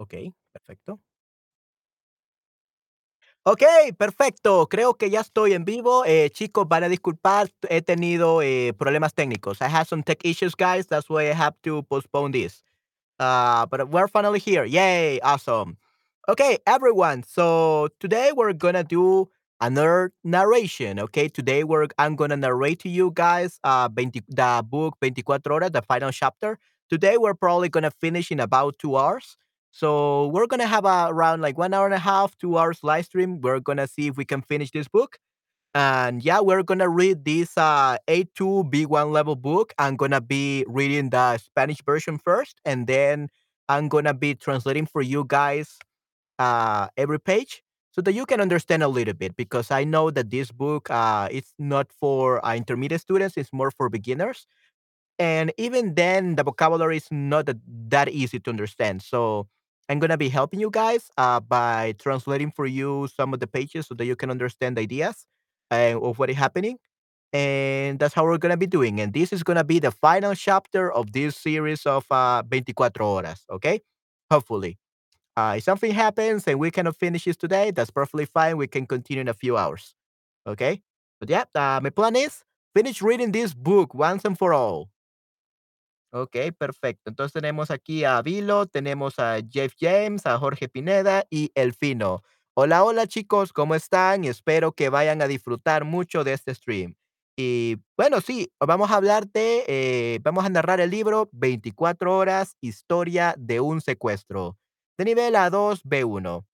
Okey, perfecto. Ok, perfecto. Creo que ya estoy en vivo. Eh, chicos, van a disculpar, he tenido, eh, problemas técnicos. I had some tech issues, guys. That's why I have to postpone this. Uh, but we're finally here. Yay, awesome. Okay, everyone. So today we're gonna do another narration. Okay, today we're I'm gonna narrate to you guys uh 20, the book 24 Horas, the final chapter. Today we're probably gonna finish in about two hours. So we're gonna have a, around like one hour and a half, two hours live stream. We're gonna see if we can finish this book. And yeah, we're gonna read this uh, A2 B1 level book. I'm gonna be reading the Spanish version first, and then I'm gonna be translating for you guys uh, every page so that you can understand a little bit. Because I know that this book uh, it's not for uh, intermediate students; it's more for beginners. And even then, the vocabulary is not that, that easy to understand. So I'm gonna be helping you guys uh, by translating for you some of the pages so that you can understand the ideas uh, of what is happening. And that's how we're gonna be doing. And this is gonna be the final chapter of this series of uh, 24 horas. Okay, hopefully. Uh, if something happens and we cannot finish this today, that's perfectly fine. We can continue in a few hours. Okay. But yeah, uh, my plan is finish reading this book once and for all. Okey, perfecto. Entonces tenemos aquí a Vilo, tenemos a Jeff James, a Jorge Pineda y Elfino. Hola, hola chicos, ¿cómo están? Espero que vayan a disfrutar mucho de este stream. Y bueno, sí, vamos a hablar de, eh, vamos a narrar el libro 24 horas, historia de un secuestro, de nivel A2, B1.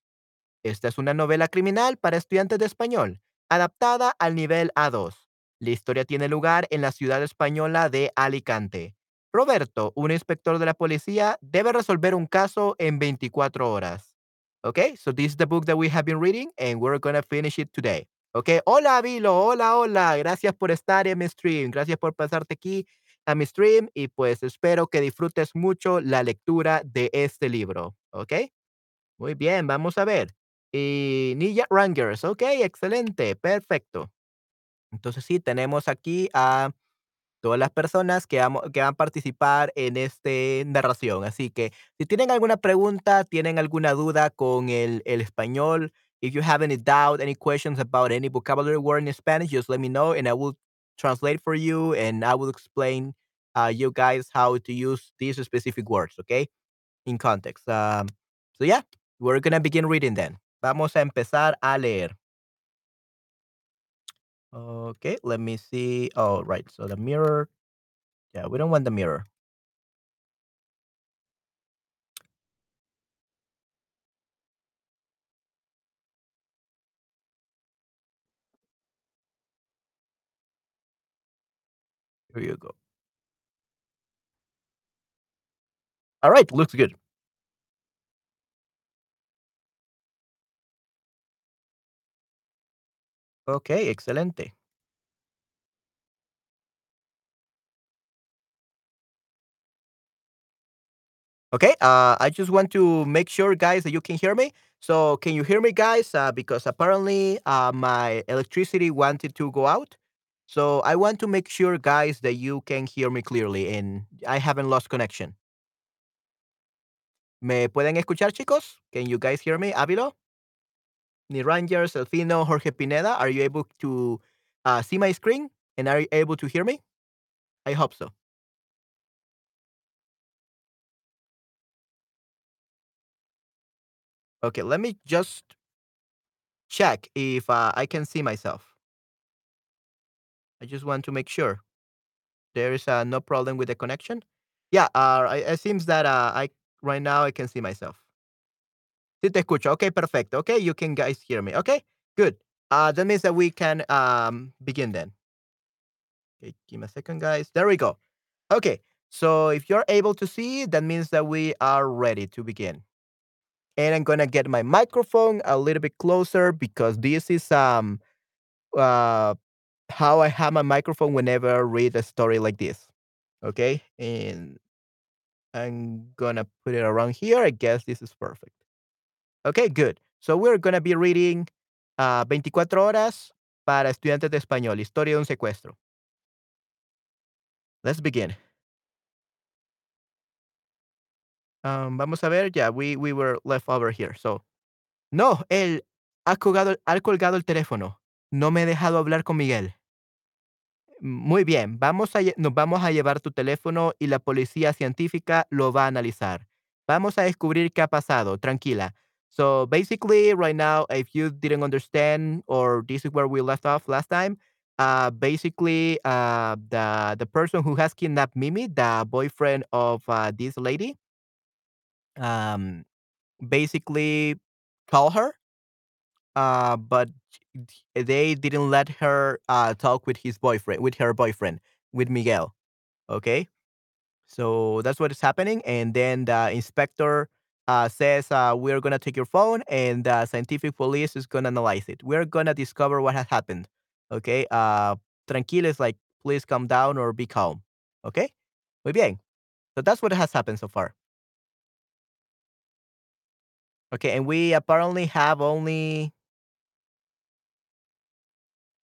Esta es una novela criminal para estudiantes de español, adaptada al nivel A2. La historia tiene lugar en la ciudad española de Alicante. Roberto, un inspector de la policía, debe resolver un caso en 24 horas. Okay, so this is the book that we have been reading and we're to finish it today. Okay, hola Vilo, hola, hola, gracias por estar en mi stream, gracias por pasarte aquí a mi stream y pues espero que disfrutes mucho la lectura de este libro. Okay, muy bien, vamos a ver. Y Ninja Rangers, ok, excelente, perfecto. Entonces sí, tenemos aquí a todas las personas que, que van a participar en esta narración. Así que si tienen alguna pregunta, tienen alguna duda con el, el español, if you have any doubt, any questions about any vocabulary word in Spanish, just let me know and I will translate for you and I will explain uh, you guys how to use these specific words, okay, in context. Um, so yeah, we're gonna begin reading then. Vamos a empezar a leer. Okay, let me see. Oh, right. So the mirror. Yeah, we don't want the mirror. Here you go. All right, looks good. Okay, excelente. Okay, uh, I just want to make sure, guys, that you can hear me. So, can you hear me, guys? Uh, because apparently uh, my electricity wanted to go out. So, I want to make sure, guys, that you can hear me clearly and I haven't lost connection. ¿Me pueden escuchar, chicos? Can you guys hear me? Avilo? Ni Rangers, Elfino, Jorge Pineda, are you able to uh, see my screen and are you able to hear me? I hope so. Okay, let me just check if uh, I can see myself. I just want to make sure there is uh, no problem with the connection. Yeah, uh, it seems that uh, I right now I can see myself. Sí te escucho. Okay, perfecto. Okay, you can guys hear me. Okay, good. Uh, that means that we can um, begin then. Okay, give me a second, guys. There we go. Okay, so if you're able to see, that means that we are ready to begin. And I'm gonna get my microphone a little bit closer because this is um uh how I have my microphone whenever I read a story like this. Okay, and I'm gonna put it around here. I guess this is perfect. Okay, good. So we're gonna be reading uh, 24 horas para estudiantes de español, historia de un secuestro. Let's begin. Um, vamos a ver, yeah, we we were left over here. So, no, él ha colgado ha colgado el teléfono. No me he dejado hablar con Miguel. Muy bien, vamos a nos vamos a llevar tu teléfono y la policía científica lo va a analizar. Vamos a descubrir qué ha pasado, tranquila. So, basically, right now, if you didn't understand or this is where we left off last time, uh, basically, uh, the the person who has kidnapped Mimi, the boyfriend of, uh, this lady, um, basically call her, uh, but they didn't let her, uh, talk with his boyfriend with her boyfriend, with Miguel, okay? So that's what is happening. And then the inspector uh, says, uh, We're going to take your phone, and the scientific police is going to analyze it. We're going to discover what has happened. Okay. Uh, tranquilo is like, please calm down or be calm. Okay. Muy bien. So that's what has happened so far. Okay. And we apparently have only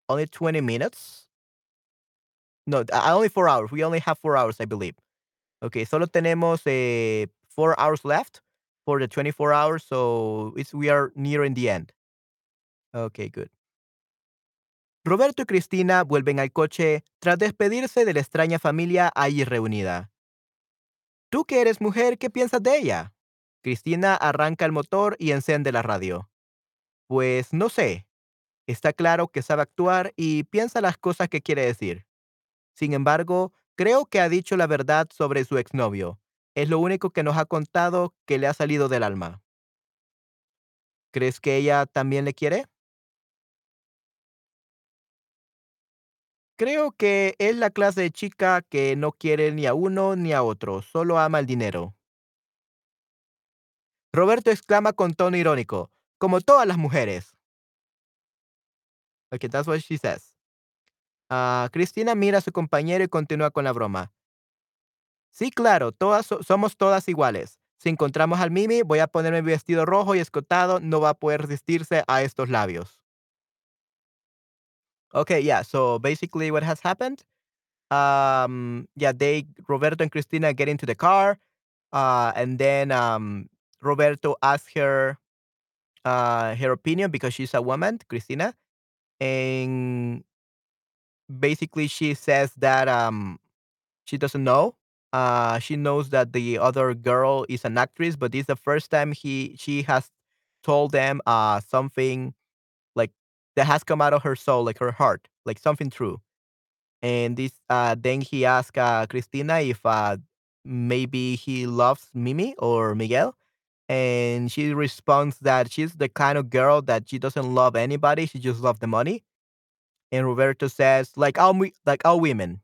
only 20 minutes. No, uh, only four hours. We only have four hours, I believe. Okay, solo tenemos eh, four hours left for the 24 hours, so it's we are nearing the end. Okay, good. Roberto y Cristina vuelven al coche tras despedirse de la extraña familia allí reunida. Tú que eres mujer, ¿qué piensas de ella? Cristina arranca el motor y enciende la radio. Pues no sé. Está claro que sabe actuar y piensa las cosas que quiere decir. Sin embargo, creo que ha dicho la verdad sobre su exnovio. Es lo único que nos ha contado que le ha salido del alma. ¿Crees que ella también le quiere? Creo que es la clase de chica que no quiere ni a uno ni a otro, solo ama el dinero. Roberto exclama con tono irónico, como todas las mujeres. Okay, that's what she says. Ah, Cristina mira a su compañero y continúa con la broma. Sí, claro, todas so- somos todas iguales. Si encontramos al Mimi, voy a ponerme mi vestido rojo y escotado, no va a poder resistirse a estos labios. Okay, yeah. So basically, what has happened? Um, yeah, they Roberto and Cristina get into the car, uh, and then um, Roberto asks her uh, her opinion because she's a woman, Cristina, and basically she says that um, she doesn't know. Uh, she knows that the other girl is an actress, but this is the first time he she has told them uh something like that has come out of her soul, like her heart, like something true. And this uh then he asked uh Cristina if uh maybe he loves Mimi or Miguel. And she responds that she's the kind of girl that she doesn't love anybody, she just loves the money. And Roberto says, like all like all women.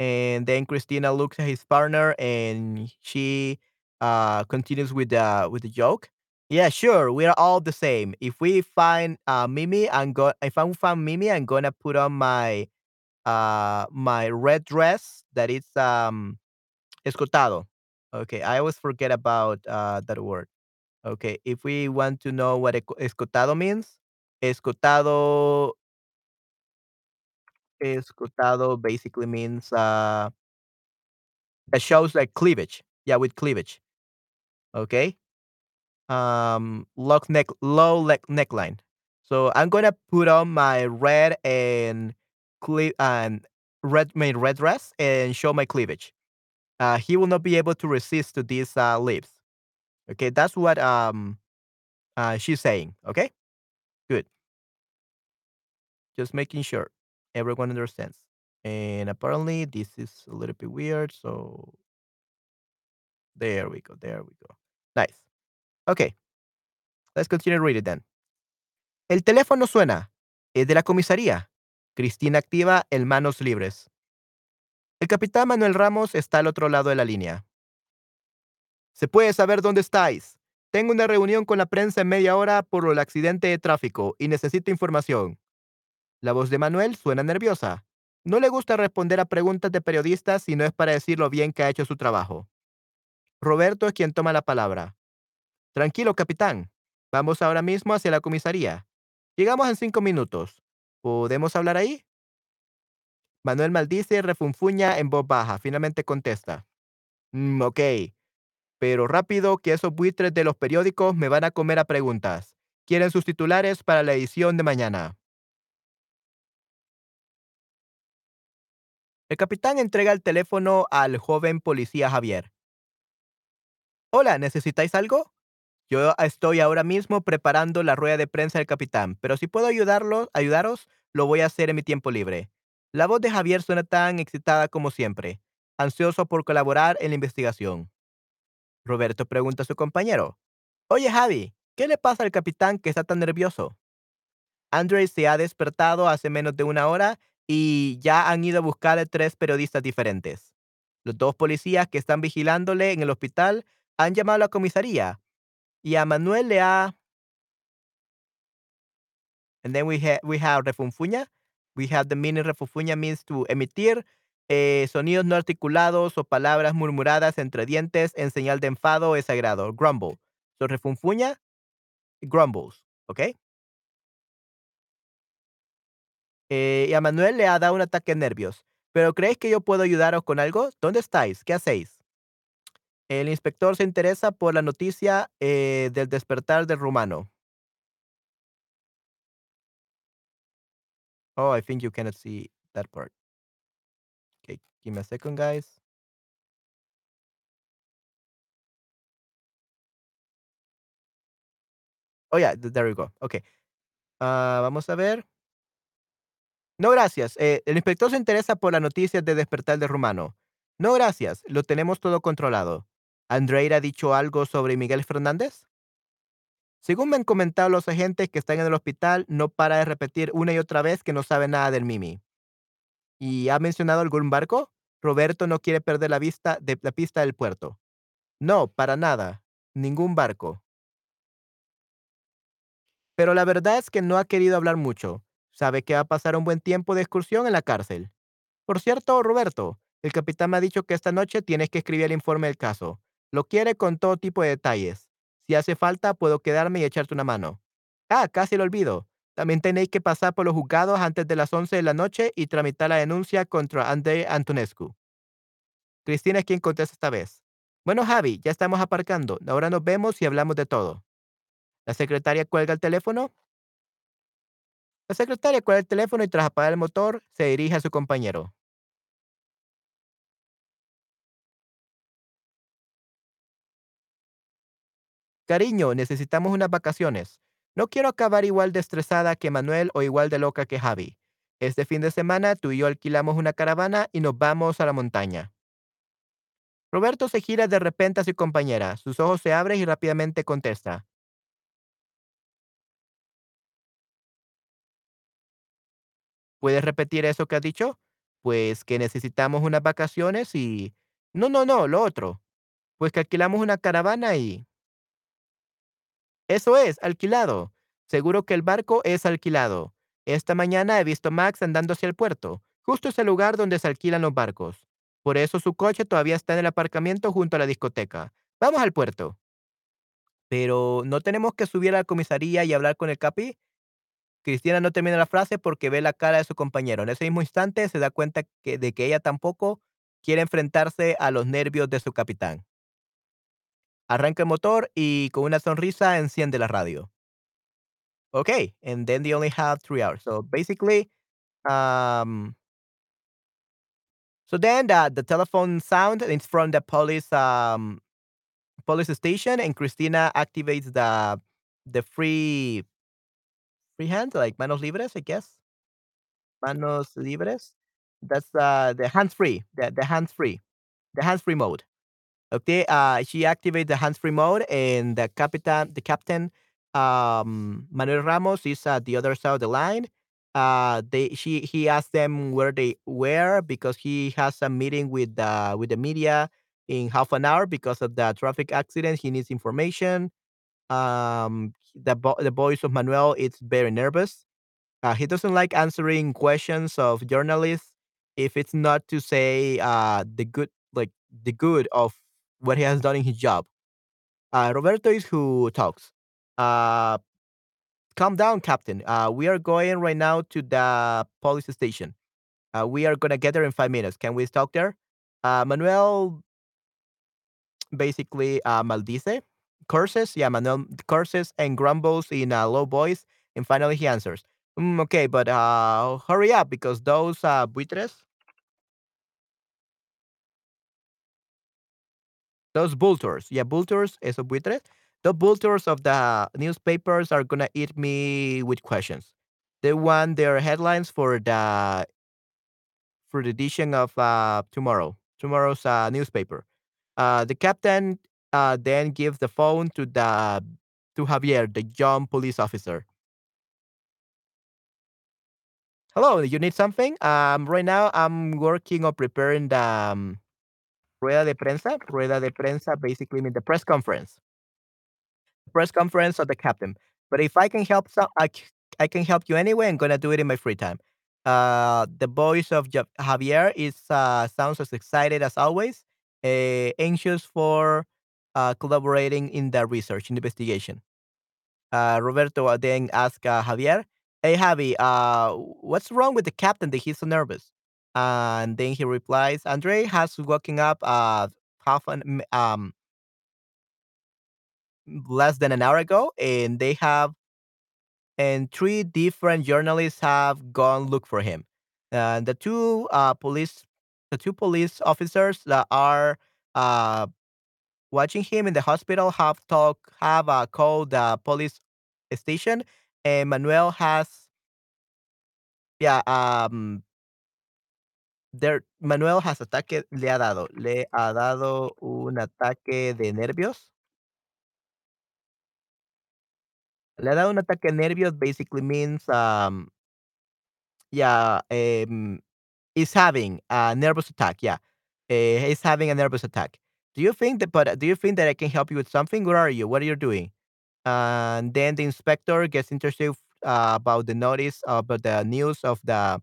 And then Cristina looks at his partner and she uh continues with the with the joke. Yeah, sure. We are all the same. If we find uh Mimi, I'm go if I find Mimi, I'm gonna put on my uh my red dress that is um escotado. Okay, I always forget about uh that word. Okay, if we want to know what escotado means, escotado escotado basically means uh that shows like cleavage. Yeah, with cleavage. Okay. Um lock neck low neck neckline. So I'm gonna put on my red and cle and red my red dress and show my cleavage. uh, he will not be able to resist to these uh, lips. Okay, that's what um uh, she's saying. Okay, good. Just making sure everyone understands. And apparently this is a little bit weird. So there we go. There we go. Nice. Okay, let's continue reading then. El teléfono suena. Es de la comisaría. Cristina activa el manos libres. El capitán Manuel Ramos está al otro lado de la línea. ¿Se puede saber dónde estáis? Tengo una reunión con la prensa en media hora por el accidente de tráfico y necesito información. La voz de Manuel suena nerviosa. No le gusta responder a preguntas de periodistas si no es para decir lo bien que ha hecho su trabajo. Roberto es quien toma la palabra. Tranquilo, capitán. Vamos ahora mismo hacia la comisaría. Llegamos en cinco minutos. ¿Podemos hablar ahí? Manuel maldice y refunfuña en voz baja. Finalmente contesta. "Mm, ok. Pero rápido que esos buitres de los periódicos me van a comer a preguntas. Quieren sus titulares para la edición de mañana. El capitán entrega el teléfono al joven policía Javier. Hola, ¿necesitáis algo? Yo estoy ahora mismo preparando la rueda de prensa del capitán, pero si puedo ayudarlo, ayudaros, lo voy a hacer en mi tiempo libre. La voz de Javier suena tan excitada como siempre, ansioso por colaborar en la investigación. Roberto pregunta a su compañero. Oye, Javi, ¿qué le pasa al capitán que está tan nervioso? Andrés se ha despertado hace menos de una hora y ya han ido a buscar a tres periodistas diferentes. Los dos policías que están vigilándole en el hospital han llamado a la comisaría y a Manuel le ha and then we have we have refunfuña. We have the meaning refunfuña means to emitir eh, sonidos no articulados o palabras murmuradas entre dientes en señal de enfado o desagrado. Grumble. So refunfuña, grumbles. ¿Ok? Eh, y a Manuel le ha dado un ataque de nervios. ¿Pero creéis que yo puedo ayudaros con algo? ¿Dónde estáis? ¿Qué hacéis? El inspector se interesa por la noticia eh, del despertar del rumano. Oh, I think you cannot see that part. Okay, give me a second, guys. Oh, yeah, th- there we go. Okay. Ah, vamos a ver. No, gracias. Eh, el inspector se interesa por la noticia de despertar del rumano. No, gracias. Lo tenemos todo controlado. ¿Andreira ha dicho algo sobre Miguel Fernández? Según me han comentado los agentes que están en el hospital, no para de repetir una y otra vez que no sabe nada del Mimi. ¿Y ha mencionado algún barco? Roberto no quiere perder la vista de la pista del puerto. No, para nada. Ningún barco. Pero la verdad es que no ha querido hablar mucho. Sabe que va a pasar un buen tiempo de excursión en la cárcel. Por cierto, Roberto, el capitán me ha dicho que esta noche tienes que escribir el informe del caso. Lo quiere con todo tipo de detalles. Si hace falta, puedo quedarme y echarte una mano. Ah, casi lo olvido. También tenéis que pasar por los juzgados antes de las 11 de la noche y tramitar la denuncia contra Andrei Antonescu. Cristina es quien contesta esta vez. Bueno, Javi, ya estamos aparcando. Ahora nos vemos y hablamos de todo. La secretaria cuelga el teléfono. La secretaria cuelga el teléfono y tras apagar el motor, se dirige a su compañero. Cariño, necesitamos unas vacaciones. No quiero acabar igual de estresada que Manuel o igual de loca que Javi. Este fin de semana tú y yo alquilamos una caravana y nos vamos a la montaña. Roberto se gira de repente a su compañera. Sus ojos se abren y rápidamente contesta. ¿Puedes repetir eso que has dicho? Pues que necesitamos unas vacaciones y... No, no, no, lo otro. Pues que alquilamos una caravana y... Eso es, alquilado. Seguro que el barco es alquilado. Esta mañana he visto a Max andando hacia el puerto. Justo ese lugar donde se alquilan los barcos. Por eso su coche todavía está en el aparcamiento junto a la discoteca. Vamos al puerto. Pero no tenemos que subir a la comisaría y hablar con el capi. Cristina no termina la frase porque ve la cara de su compañero. En ese mismo instante se da cuenta que- de que ella tampoco quiere enfrentarse a los nervios de su capitán. Arranca el motor y con una sonrisa enciende la radio. Okay, and then they only have three hours. So basically, um, so then the, the telephone sound is from the police um police station, and Christina activates the the free free hand like manos libres, I guess manos libres. That's uh the hands free, the the hands free, the hands free mode. Okay, uh, she activates the hands-free mode, and the captain, the captain, um, Manuel Ramos is at the other side of the line. Uh, they, she, he asked them where they were because he has a meeting with the with the media in half an hour because of the traffic accident. He needs information. Um, the bo- the voice of Manuel is very nervous. Uh, he doesn't like answering questions of journalists if it's not to say uh, the good, like the good of what he has done in his job. Uh, Roberto is who talks. Uh, calm down, Captain. Uh, we are going right now to the police station. Uh, we are gonna get there in five minutes. Can we talk there? Uh, Manuel basically uh, maldice, curses. Yeah, Manuel curses and grumbles in a low voice, and finally he answers. "Mm, okay, but uh, hurry up because those uh, buitres, those vultures, yeah, vultures, esos buitres, the vultures of the newspapers are gonna eat me with questions. They want their headlines for the for the edition of uh, tomorrow, tomorrow's uh, newspaper. Uh, the captain uh, then gives the phone to the to Javier, the young police officer. Hello, you need something? Um, right now I'm working on preparing the um, rueda de prensa. Rueda de prensa basically means the press conference. Press conference of the captain. But if I can help, some, I, I can help you anyway. I'm gonna do it in my free time. Uh, the voice of Javier is uh, sounds as excited as always, uh, anxious for uh, collaborating in the research in investigation. Uh, Roberto uh, then asked uh, Javier, "Hey Javi, uh, what's wrong with the captain that he's so nervous?" And then he replies, "Andre has woken up uh, half an um less than an hour ago, and they have and three different journalists have gone look for him. Uh, the two uh, police, the two police officers that are uh, watching him in the hospital have talk have uh, called the police station, and Manuel has yeah um there Manuel has ataque le ha dado le ha dado un ataque de nervios. Le ha dado un ataque de nervios basically means um yeah um is having a nervous attack. Yeah, uh, he's having a nervous attack. Do you think that? But uh, do you think that I can help you with something? Where are you? What are you doing? And then the inspector gets interested uh, about the notice about the news of the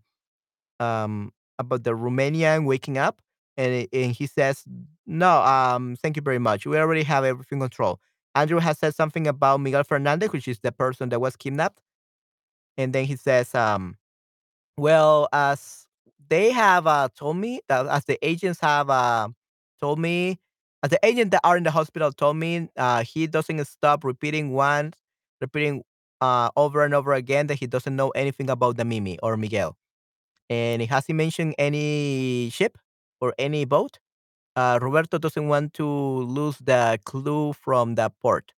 um about the Romanian waking up, and and he says, "No, um, thank you very much. We already have everything controlled." Andrew has said something about Miguel Fernandez, which is the person that was kidnapped, and then he says, um, well, as they have uh, told me that as the agents have uh, told me, as the agents that are in the hospital told me, uh, he doesn't stop repeating once, repeating uh, over and over again that he doesn't know anything about the Mimi or Miguel. And he has he mentioned any ship or any boat? Uh, Roberto doesn't want to lose the clue from the port.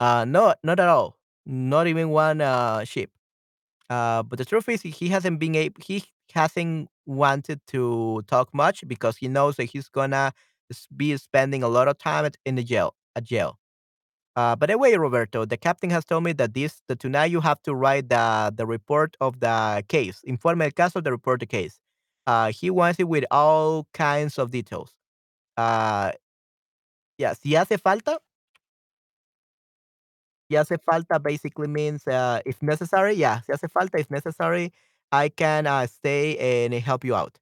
Uh, no, not at all. Not even one uh, ship. Uh, but the truth is, he hasn't been able. He hasn't wanted to talk much because he knows that he's gonna be spending a lot of time in the jail. At jail. Uh, but anyway, Roberto, the captain has told me that this tonight you have to write the the report of the case. Informe el caso, the report the case. Uh, he wants it with all kinds of details. Uh, yeah, si hace falta, si hace falta basically means uh, if necessary. Yeah, si hace falta, if necessary, I can uh, stay and help you out.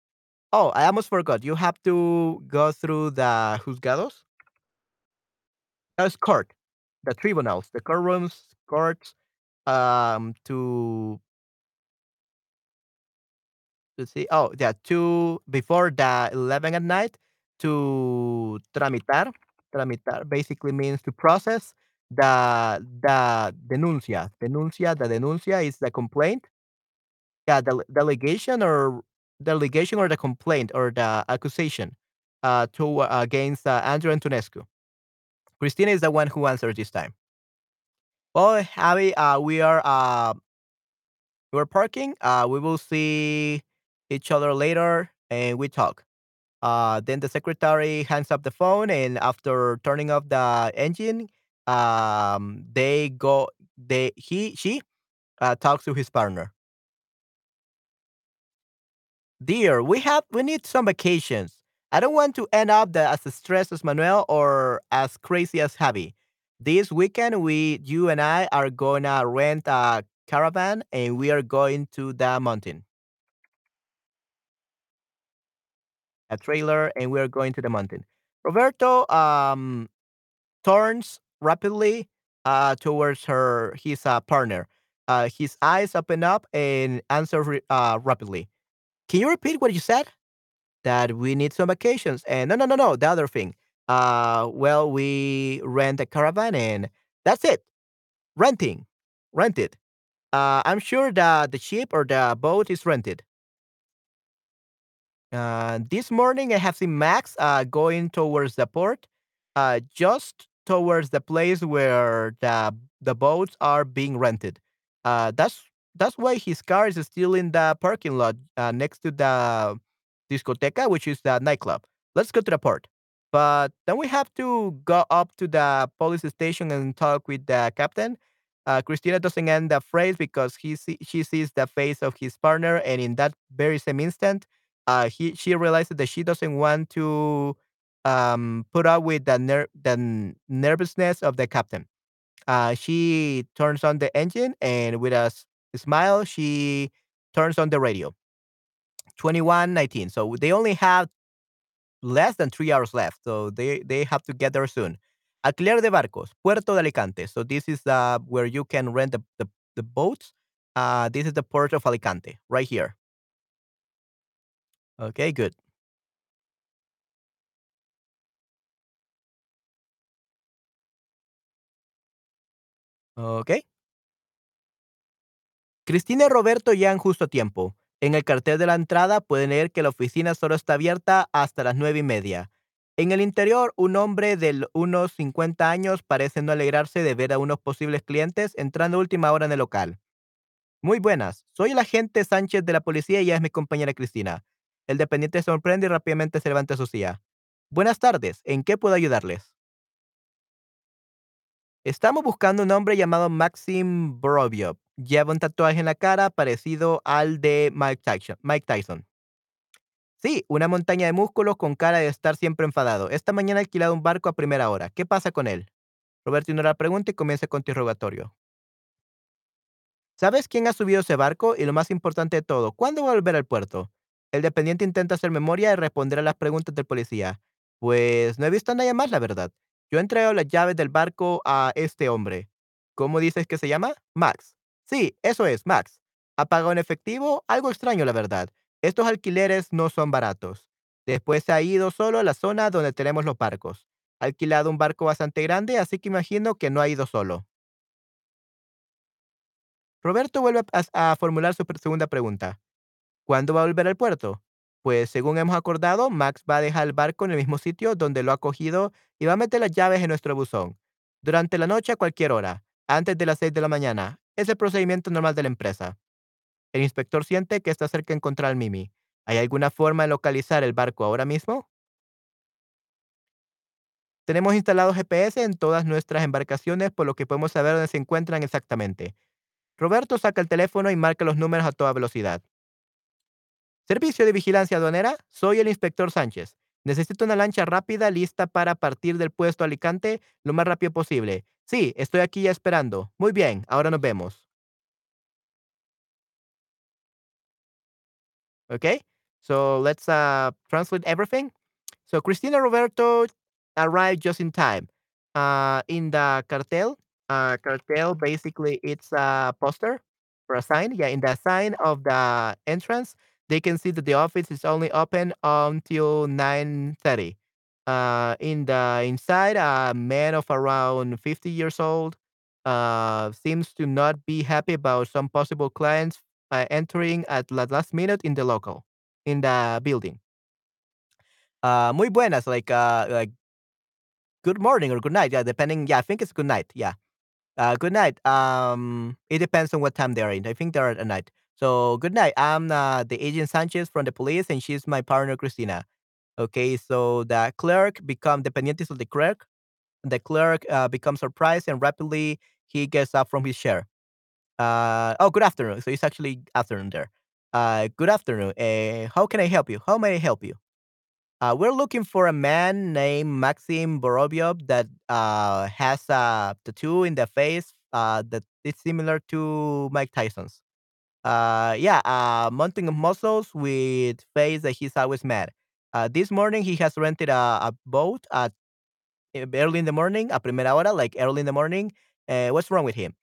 Oh, I almost forgot. You have to go through the juzgados. That's court, the tribunals, the courtrooms, courts, um, to to see. Oh, yeah, to before the eleven at night to tramitar. Tramitar basically means to process the the denuncia. Denuncia. The denuncia is the complaint. Yeah, the delegation or delegation or the complaint or the accusation uh, to uh, against uh, Andrew Antonescu. Cristina is the one who answered this time. Well, Javi, uh, we are uh, we're parking. Uh, we will see each other later, and we talk. Uh, then the secretary hands up the phone, and after turning off the engine, um, they go. They he she uh, talks to his partner. Dear, we have we need some vacations. I don't want to end up the, as stressed as Manuel or as crazy as Javi. This weekend, we you and I are gonna rent a caravan and we are going to the mountain, a trailer, and we are going to the mountain. Roberto um turns rapidly uh towards her his uh, partner. Uh, his eyes open up and answer re- uh, rapidly. Can you repeat what you said? that we need some vacations. And no, no, no, no. The other thing Uh, well, we rent a caravan and that's it. Renting, rented. Uh, I'm sure that the ship or the boat is rented. Uh, this morning, I have seen Max uh, going towards the port, uh, just towards the place where the the boats are being rented. Uh, that's that's why his car is still in the parking lot uh, next to the discoteca, which is the nightclub. Let's go to the port. But then we have to go up to the police station and talk with the captain. Uh, Cristina doesn't end the phrase because he see, she sees the face of his partner, and in that very same instant, uh, he she realizes that she doesn't want to um, put up with the ner- the nervousness of the captain. Uh, she turns on the engine and with a smile, she turns on the radio. 2119. So they only have less than three hours left. So they, they have to get there soon. Alquiler de barcos, Puerto de Alicante. So this is uh, where you can rent the, the, the boats. Uh, this is the port of Alicante, right here. Okay, good. Okay. Cristina y Roberto llegan justo a tiempo. En el cartel de la entrada pueden leer que la oficina solo está abierta hasta las nueve y media. En el interior, un hombre de unos 50 años parece no alegrarse de ver a unos posibles clientes entrando a última hora en el local. Muy buenas, soy el agente Sánchez de la policía y ella es mi compañera Cristina. El dependiente sorprende y rápidamente se levanta su silla. Buenas tardes, ¿en qué puedo ayudarles? Estamos buscando un hombre llamado Maxim Borovyov. Lleva un tatuaje en la cara parecido al de Mike Tyson. Mike Tyson. Sí, una montaña de músculos con cara de estar siempre enfadado. Esta mañana ha alquilado un barco a primera hora. ¿Qué pasa con él? Roberto ignora la pregunta y comienza con interrogatorio. ¿Sabes quién ha subido ese barco? Y lo más importante de todo, ¿cuándo va a volver al puerto? El dependiente intenta hacer memoria y responder a las preguntas del policía. Pues no he visto a nadie más, la verdad. Yo he entregado las llaves del barco a este hombre. ¿Cómo dices que se llama? Max. Sí, eso es, Max. ¿Ha pagado en efectivo? Algo extraño, la verdad. Estos alquileres no son baratos. Después se ha ido solo a la zona donde tenemos los barcos. Ha alquilado un barco bastante grande, así que imagino que no ha ido solo. Roberto vuelve a, formular su segunda pregunta. ¿Cuándo va a volver al puerto? Pues según hemos acordado, Max va a dejar el barco en el mismo sitio donde lo ha cogido y va a meter las llaves en nuestro buzón. Durante la noche a cualquier hora, antes de las 6 de la mañana. Es el procedimiento normal de la empresa. El inspector siente que está cerca de encontrar al Mimi. ¿Hay alguna forma de localizar el barco ahora mismo? Tenemos instalado GPS en todas nuestras embarcaciones, por lo que podemos saber dónde se encuentran exactamente. Roberto saca el teléfono y marca los números a toda velocidad. Servicio de Vigilancia Aduanera, soy el inspector Sánchez. Necesito una lancha rápida lista para partir del puesto Alicante lo más rápido posible. Sí, estoy aquí ya esperando. Muy bien, ahora nos vemos. Okay? So let's uh, translate everything. So Cristina Roberto arrived just in time. Uh, in the cartel, uh, cartel basically it's a poster or a sign. Yeah, in the sign of the entrance, they can see that the office is only open until 9:30. Uh, in the inside, a man of around 50 years old uh, seems to not be happy about some possible clients uh, entering at the last minute in the local in the building. Uh, muy buenas, like uh, like good morning or good night. Yeah, depending. Yeah, I think it's good night. Yeah. Uh, good night. Um, it depends on what time they're in. I think they're at night. So good night. I'm uh, the agent Sanchez from the police, and she's my partner Cristina. Okay, so the clerk become dependientes of the clerk. The clerk uh, becomes surprised and rapidly he gets up from his chair. Uh, oh, good afternoon. So it's actually afternoon there. Uh, good afternoon. Uh, how can I help you? How may I help you? Uh, we're looking for a man named Maxim Borovyov that uh, has a tattoo in the face uh, that is similar to Mike Tyson's. Uh, yeah, uh, mounting of muscles with face that he's always mad. Uh, this morning he has rented a, a boat at eh, early in the morning, a primera hora, like early in the morning. Uh, what's wrong with him?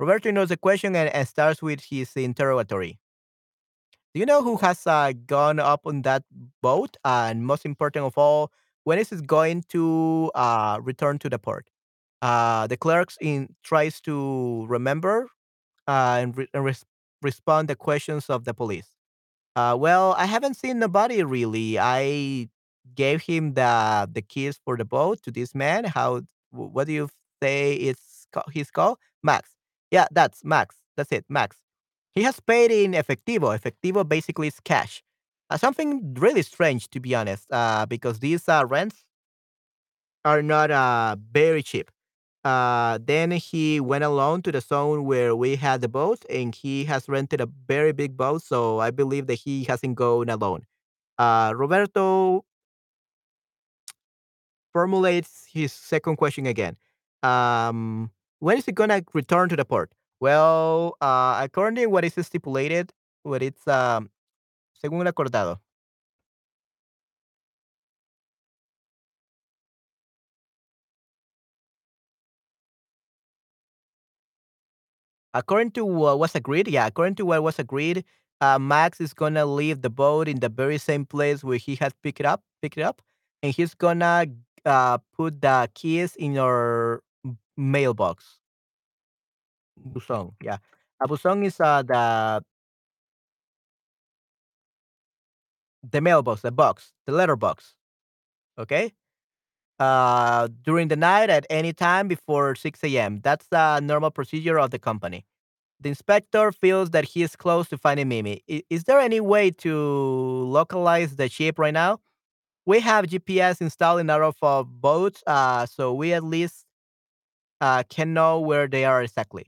Roberto knows the question and, and starts with his interrogatory. Do you know who has uh, gone up on that boat? and most important of all, when is it going to uh, return to the port? Uh, the clerks in tries to remember uh, and, re- and respond the questions of the police. Uh, well, I haven't seen nobody really. I gave him the the keys for the boat to this man. How? What do you say? It's his call Max. Yeah, that's Max. That's it, Max. He has paid in efectivo. Efectivo basically is cash. Uh, something really strange, to be honest, uh, because these uh, rents are not uh, very cheap. Uh, then he went alone to the zone where we had the boat, and he has rented a very big boat. So I believe that he hasn't gone alone. Uh, Roberto formulates his second question again. Um, when is he gonna return to the port? Well, uh, according to what is stipulated, what it's um, según acordado. According to what was agreed, yeah, according to what was agreed, uh, Max is gonna leave the boat in the very same place where he had picked it up, picked it up, and he's gonna uh, put the keys in your mailbox. Buzón, yeah. A buzón is uh, the the mailbox, the box, the letter box. Okay. Uh, during the night at any time before 6 a.m. That's the normal procedure of the company. The inspector feels that he is close to finding Mimi. I- Is there any way to localize the ship right now? We have GPS installed in our of our boats, uh, so we at least uh, can know where they are exactly.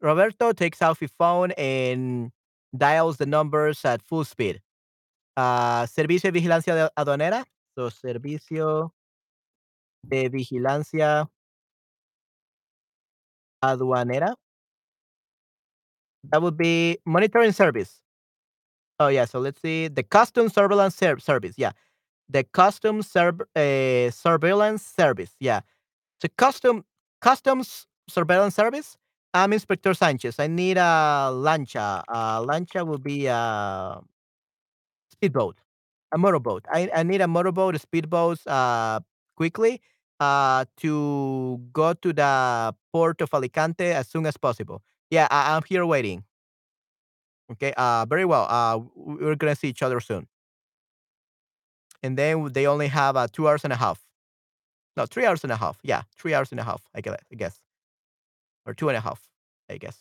Roberto takes out his phone and dials the numbers at full speed. Uh, Servicio de Vigilancia de- Aduanera. So, Servicio de Vigilancia Aduanera. That would be monitoring service. Oh, yeah. So, let's see. The Custom Surveillance ser- Service. Yeah. The Customs serv- uh, Surveillance Service. Yeah. So custom customs surveillance service. I'm Inspector Sanchez. I need a lancha. A lancha will be a speedboat, a motorboat. I, I need a motorboat, a speedboat, uh, quickly, uh, to go to the port of Alicante as soon as possible. Yeah, I, I'm here waiting. Okay. Uh, very well. Uh, we're gonna see each other soon. And then they only have uh, two hours and a half. No, three hours and a half. Yeah, three hours and a half. I guess. Or two and a half. I guess.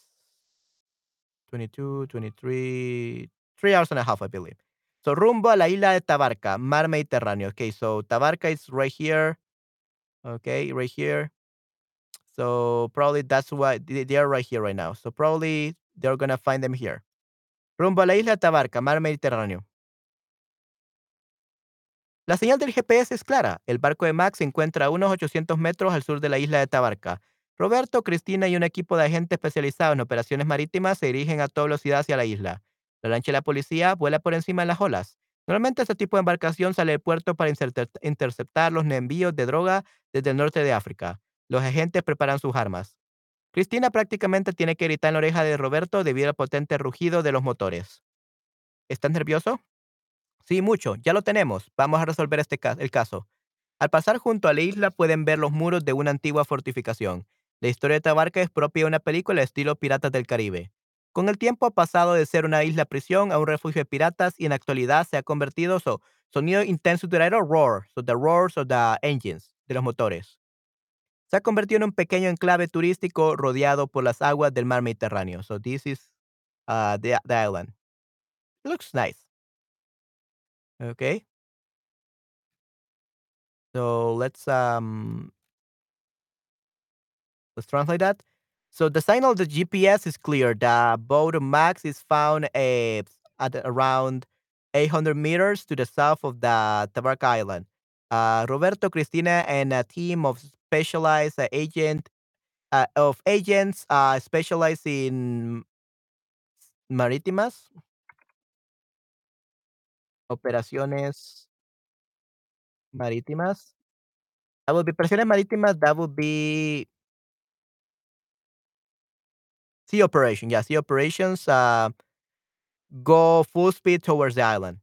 22, 23, 3 hours and a half, I believe. So rumbo a la isla de Tabarca, mar Mediterráneo. Okay, so Tabarca is right here. Okay, right here. So probably that's why they are right here right now. So probably they're gonna find them here. Rumbo a la isla de Tabarca, mar Mediterráneo. La señal del GPS es clara. El barco de Max se encuentra a unos 800 metros al sur de la isla de Tabarca. Roberto, Cristina y un equipo de agentes especializados en operaciones marítimas se dirigen a toda velocidad hacia la isla. La lancha de la policía vuela por encima de las olas. Normalmente este tipo de embarcación sale del puerto para interceptar los envíos de droga desde el norte de África. Los agentes preparan sus armas. Cristina prácticamente tiene que gritar en la oreja de Roberto debido al potente rugido de los motores. ¿Estás nervioso? Sí, mucho. Ya lo tenemos. Vamos a resolver este el caso. Al pasar junto a la isla pueden ver los muros de una antigua fortificación. La historia de Tabarca es propia de una película estilo Piratas del Caribe. Con el tiempo ha pasado de ser una isla prisión a un refugio de piratas y en la actualidad se ha convertido so sonido intenso de roar, so the roars of the engines, de los motores. Se ha convertido en un pequeño enclave turístico rodeado por las aguas del mar Mediterráneo. So this is uh, the, island. Looks nice. Okay. So let's um Let's translate that. So the signal of the GPS is clear. The boat Max is found uh, at around 800 meters to the south of the Tabarca Island. Uh, Roberto Cristina and a team of specialized uh, agent uh, of agents uh, specialized in marítimas operaciones marítimas. That would be operaciones marítimas. That would be sea operation. Yeah, sea operations. Uh, go full speed towards the island.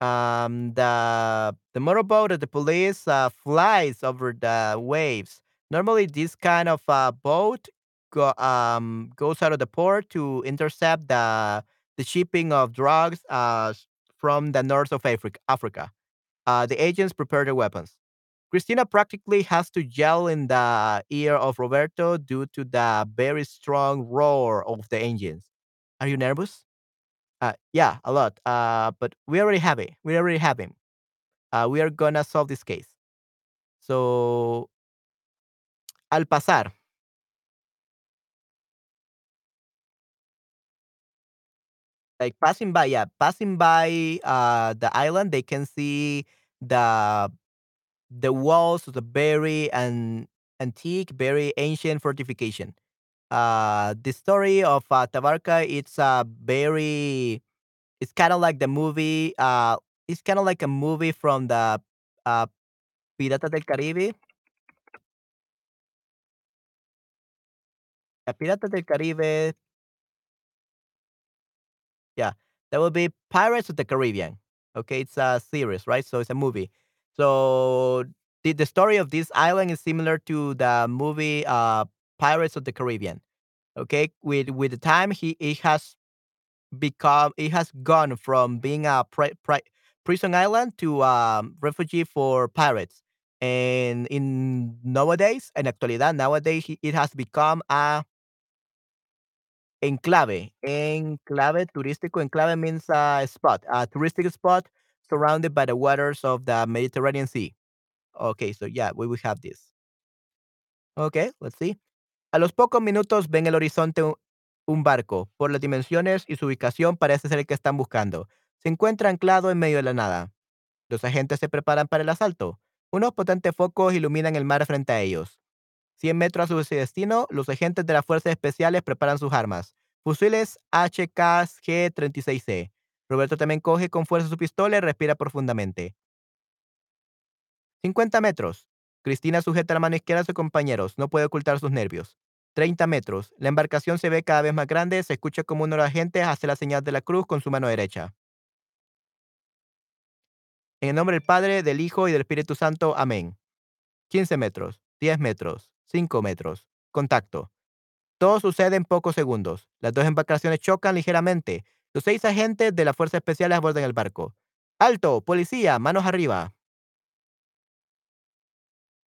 Um, the the motorboat of the police uh, flies over the waves. Normally, this kind of uh, boat go, um, goes out of the port to intercept the the shipping of drugs uh, from the north of Africa. Africa. Uh, the agents prepare their weapons. Cristina practically has to yell in the ear of Roberto due to the very strong roar of the engines. Are you nervous? Uh, yeah, a lot. Uh, but we already have it. We already have him. Uh, we are gonna solve this case. So, al pasar, like passing by, yeah, passing by uh, the island, they can see the the walls of a very an antique, very ancient fortification. Uh, the story of uh, Tabarca, it's a very, it's kind of like the movie. Uh, it's kind of like a movie from the uh, Piratas del Caribe. Uh, Piratas del Caribe Yeah, that would be Pirates of the Caribbean. Okay, it's a series, right? So it's a movie. So the the story of this island is similar to the movie uh Pirates of the Caribbean. Okay, with with the time he it has become it has gone from being a pri- pri- prison island to um refugee for pirates. And in nowadays, in actualidad, nowadays it has become a Enclave. Enclave turístico. Enclave means a spot, a touristic spot surrounded by the waters of the Mediterranean Sea. Okay, so yeah, we will have this. Okay, let's see. A los pocos minutos ven el horizonte un, barco. Por las dimensiones y su ubicación parece ser el que están buscando. Se encuentra anclado en medio de la nada. Los agentes se preparan para el asalto. Unos potentes focos iluminan el mar frente a ellos. 100 metros a su destino, los agentes de las fuerzas especiales preparan sus armas. Fusiles HK-G36C. Roberto también coge con fuerza su pistola y respira profundamente. 50 metros. Cristina sujeta la mano izquierda a sus compañeros. No puede ocultar sus nervios. 30 metros. La embarcación se ve cada vez más grande. Se escucha como uno de los agentes hace la señal de la cruz con su mano derecha. En el nombre del Padre, del Hijo y del Espíritu Santo. Amén. 15 metros. 10 metros. 5 metros. Contacto. Todo sucede en pocos segundos. Las dos embarcaciones chocan ligeramente. Los seis agentes de la Fuerza Especial abordan el barco. ¡Alto! ¡Policía! ¡Manos arriba!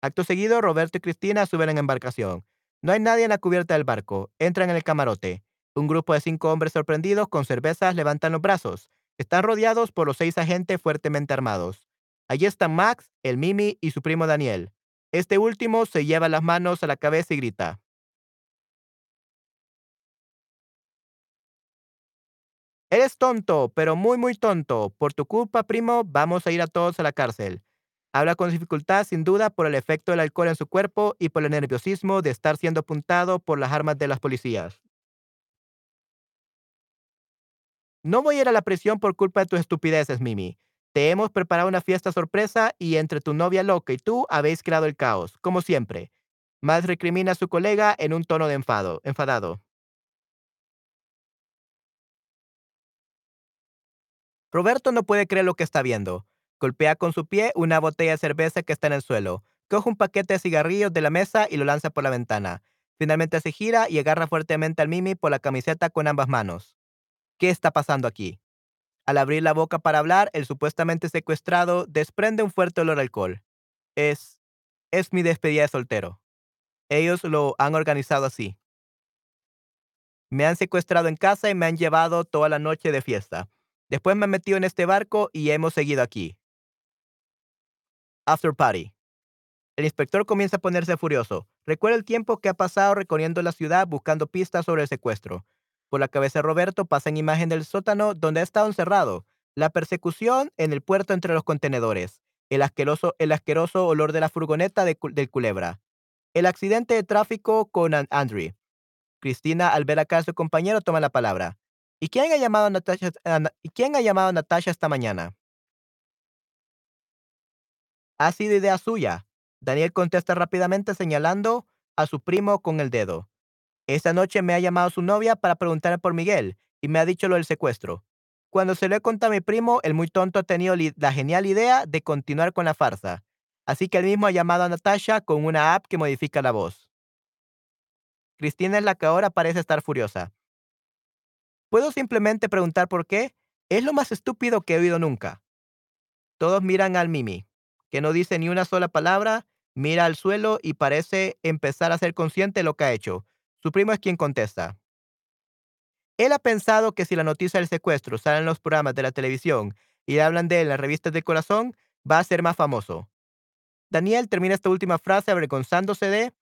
Acto seguido, Roberto y Cristina suben en embarcación. No hay nadie en la cubierta del barco. Entran en el camarote. Un grupo de cinco hombres sorprendidos con cervezas levantan los brazos. Están rodeados por los seis agentes fuertemente armados. Allí están Max, el Mimi y su primo Daniel. Este último se lleva las manos a la cabeza y grita. Eres tonto, pero muy, muy tonto. Por tu culpa, primo, vamos a ir a todos a la cárcel. Habla con dificultad, sin duda, por el efecto del alcohol en su cuerpo y por el nerviosismo de estar siendo apuntado por las armas de las policías. No voy a ir a la prisión por culpa de tus estupideces, Mimi. Te hemos preparado una fiesta sorpresa y entre tu novia loca y tú habéis creado el caos, como siempre. Más recrimina a su colega en un tono de enfado, enfadado. Roberto no puede creer lo que está viendo. Golpea con su pie una botella de cerveza que está en el suelo. Coge un paquete de cigarrillos de la mesa y lo lanza por la ventana. Finalmente se gira y agarra fuertemente al Mimi por la camiseta con ambas manos. ¿Qué está pasando aquí? Al abrir la boca para hablar, el supuestamente secuestrado desprende un fuerte olor a alcohol. Es, es mi despedida de soltero. Ellos lo han organizado así. Me han secuestrado en casa y me han llevado toda la noche de fiesta. Después me metido en este barco y hemos seguido aquí. After Party. El inspector comienza a ponerse furioso. Recuerda el tiempo que ha pasado recorriendo la ciudad buscando pistas sobre el secuestro. Por la cabeza de Roberto pasa en imagen del sótano donde ha estado encerrado, la persecución en el puerto entre los contenedores, el asqueroso, el asqueroso olor de la furgoneta del culebra, el accidente de tráfico con An- Andrew. Cristina, al ver acá a su compañero, toma la palabra. ¿Y quién ha llamado a Natasha, ¿y quién ha llamado a Natasha esta mañana? Ha sido idea suya. Daniel contesta rápidamente señalando a su primo con el dedo. Esta noche me ha llamado su novia para preguntar por Miguel y me ha dicho lo del secuestro. Cuando se lo he contado a mi primo, el muy tonto ha tenido la genial idea de continuar con la farsa. Así que él mismo ha llamado a Natasha con una app que modifica la voz. Cristina es la que ahora parece estar furiosa. ¿Puedo simplemente preguntar por qué? Es lo más estúpido que he oído nunca. Todos miran al Mimi, que no dice ni una sola palabra, mira al suelo y parece empezar a ser consciente de lo que ha hecho. Su primo es quien contesta. Él ha pensado que si la noticia del secuestro sale en los programas de la televisión y hablan de él en las revistas del corazón, va a ser más famoso. Daniel termina esta última frase avergonzándose de,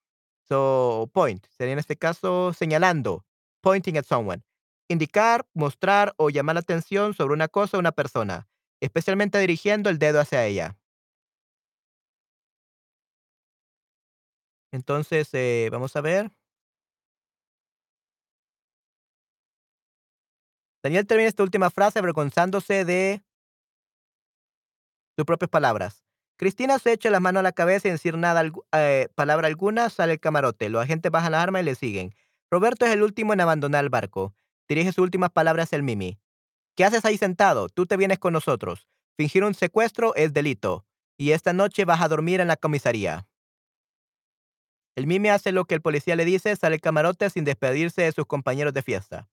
so, point, sería en este caso señalando, pointing at someone. Indicar, mostrar o llamar la atención sobre una cosa o una persona, especialmente dirigiendo el dedo hacia ella. Entonces, eh, vamos a ver. Daniel termina esta última frase avergonzándose de sus propias palabras. Cristina se echa las manos a la cabeza sin decir nada, eh, palabra alguna, sale el camarote. Los agentes bajan las armas y le siguen. Roberto es el último en abandonar el barco. Dirige sus últimas palabras al Mimi. ¿Qué haces ahí sentado? Tú te vienes con nosotros. Fingir un secuestro es delito. Y esta noche vas a dormir en la comisaría. El Mimi hace lo que el policía le dice, sale el camarote sin despedirse de sus compañeros de fiesta.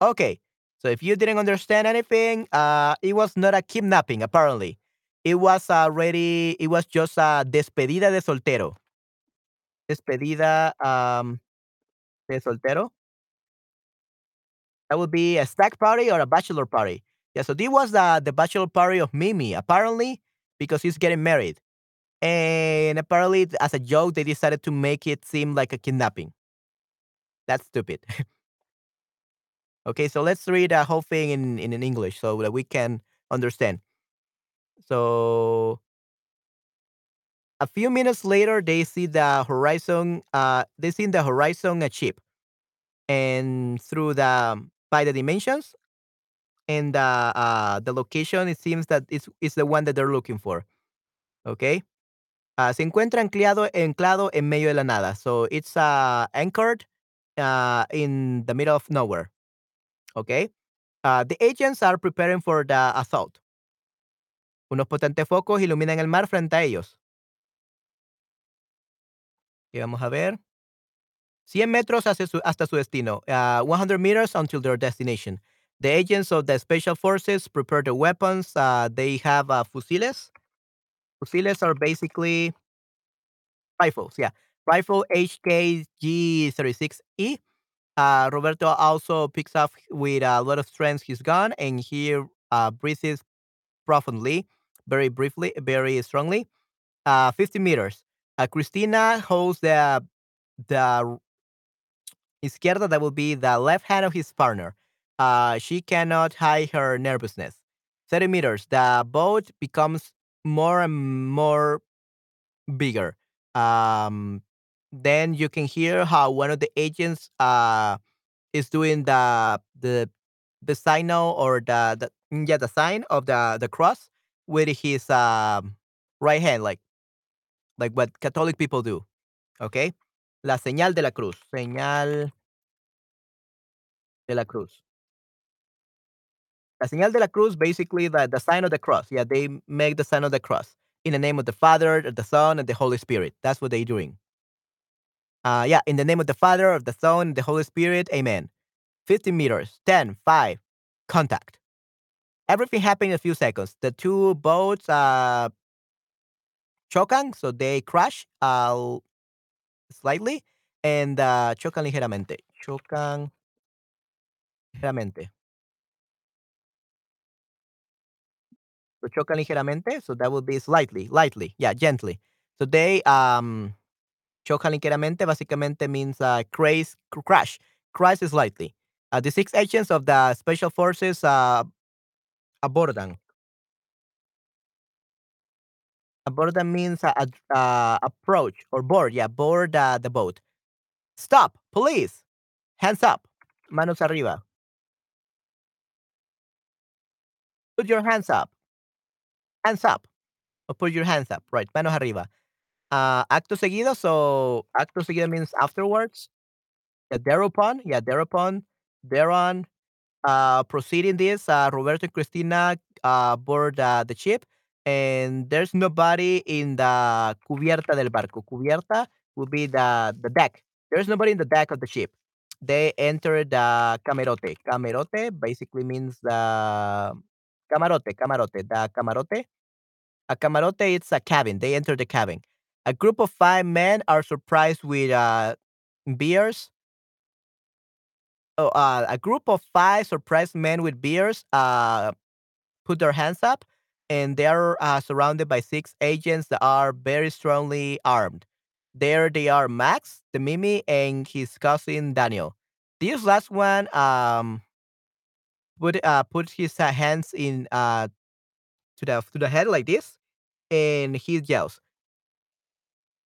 Okay, so if you didn't understand anything, uh, it was not a kidnapping, apparently. It was already, it was just a despedida de soltero. Despedida um, de soltero. That would be a stag party or a bachelor party. Yeah, so this was the, the bachelor party of Mimi, apparently, because he's getting married. And apparently, as a joke, they decided to make it seem like a kidnapping. That's stupid. okay, so let's read the whole thing in, in, in English so that we can understand. So a few minutes later, they see the horizon. Uh, they see in the horizon a ship, and through the by the dimensions and the uh, the location, it seems that it's, it's the one that they're looking for. Okay. Ah, se encuentra anclado, anclado en medio de la nada. So it's uh, anchored uh, in the middle of nowhere. Okay. Uh, the agents are preparing for the assault. Unos potentes focos iluminan el mar frente a ellos. Vamos a ver. 100 metros hacia su- hasta su destino. Uh, 100 meters until their destination. The agents of the special forces prepare the weapons. Uh, they have uh, fusiles. Fusiles are basically rifles. Yeah. Rifle HKG36E. Uh, Roberto also picks up with a lot of strength his gun and he uh, breathes profoundly, very briefly, very strongly. Uh, 50 meters. Uh, Cristina holds the the izquierda, that will be the left hand of his partner. Uh, she cannot hide her nervousness. 30 meters. The boat becomes more and more bigger. Um, then you can hear how one of the agents uh, is doing the the the signal or the, the yeah the sign of the the cross with his um, right hand, like like what Catholic people do. Okay, la señal de la cruz. Señal de la cruz. La señal de la cruz, basically the, the sign of the cross. Yeah, they make the sign of the cross in the name of the Father, the Son, and the Holy Spirit. That's what they're doing. Uh, yeah, in the name of the Father, of the Son, and the Holy Spirit. Amen. 15 meters, 10, 5, contact. Everything happened in a few seconds. The two boats uh, chocan, so they crash uh, slightly, and uh, chocan ligeramente. Chocan ligeramente. So chocan ligeramente, so that would be slightly, lightly, yeah, gently. So they um chocan ligeramente básicamente means uh, crash, crash, crash slightly. Uh, the six agents of the special forces uh, abordan. Abordan means uh, ad- uh, approach or board, yeah, board uh, the boat. Stop, police, hands up, manos arriba. Put your hands up, hands up, or put your hands up, right, manos arriba. Uh, acto seguido, so acto seguido means afterwards. Yeah, thereupon, yeah, thereupon, thereon, Uh, proceeding this, uh, Roberto and Cristina uh, board uh, the ship, and there's nobody in the cubierta del barco. Cubierta will be the the deck. There's nobody in the deck of the ship. They enter the camarote. Camarote basically means the camarote. Camarote. The camarote. A camarote. It's a cabin. They enter the cabin. A group of five men are surprised with uh, beers Oh, uh, a group of five surprised men with beers uh, put their hands up, and they are uh, surrounded by six agents that are very strongly armed. There they are Max, the Mimi, and his cousin Daniel. This last one um, put uh, put his uh, hands in uh, to the to the head like this, and he yells,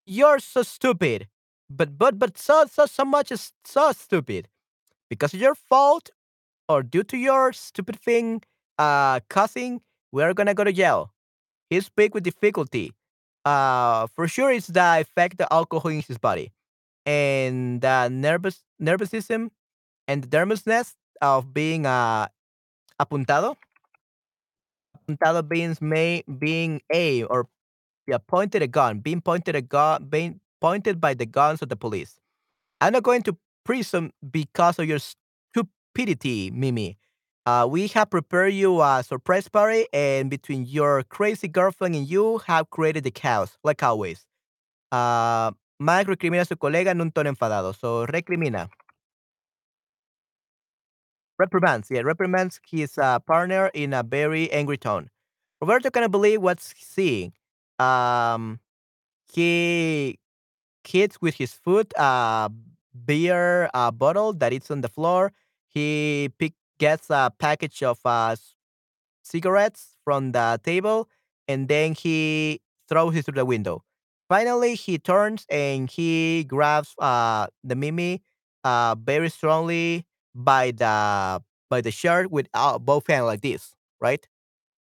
"You're so stupid!" But but but so so so much is so stupid because of your fault or due to your stupid thing, uh, cussing, we're gonna go to jail. He speak with difficulty. Uh, for sure, it's the effect of alcohol in his body and the nervous nervousism and the nervousness of being uh, apuntado. Apuntado means may being a or yeah, pointed a gun, being pointed a gun, being pointed by the guns of the police. I'm not going to prison because of your stupidity, Mimi. Uh, we have prepared you a surprise party, and between your crazy girlfriend and you have created the chaos, like always. Uh, Mike recrimina a su colega en un tono enfadado. So, recrimina. Reprimands, yeah, reprimands his uh, partner in a very angry tone. Roberto cannot believe what's seeing. Um, he hits with his foot a beer uh, bottle that is on the floor. He pick, gets a package of uh, cigarettes from the table, and then he throws it through the window. Finally, he turns and he grabs uh, the Mimi uh, very strongly by the by the shirt with uh, both hands like this, right?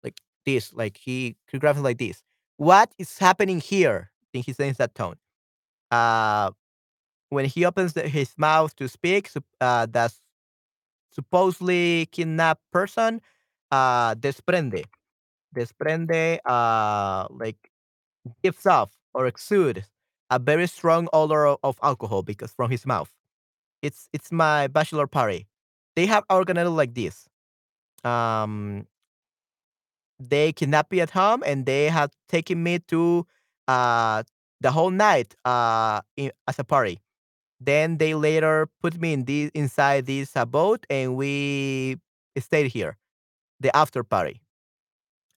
Like this, like he, he grabs it like this. What is happening here? I think he says that tone. Uh, when he opens the, his mouth to speak, uh, the supposedly kidnapped person uh, desprende, desprende, uh, like gives off or exudes a very strong odor of, alcohol because from his mouth. It's it's my bachelor party. They have organized like this. Um, they kidnapped me at home and they have taken me to uh the whole night uh in, as a party. Then they later put me in this inside this uh, boat and we stayed here, the after party.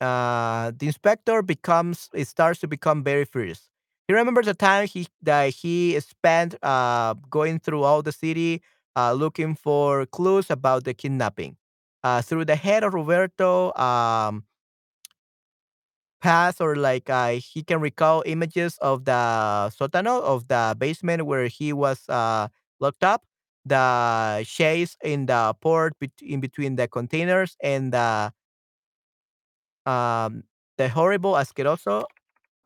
Uh, the inspector becomes it starts to become very furious. He remembers the time he that he spent uh, going through all the city uh, looking for clues about the kidnapping. Uh, through the head of Roberto, um, past or like uh, he can recall images of the sótano of the basement where he was uh, locked up, the chase in the port bet- in between the containers and the um the horrible asqueroso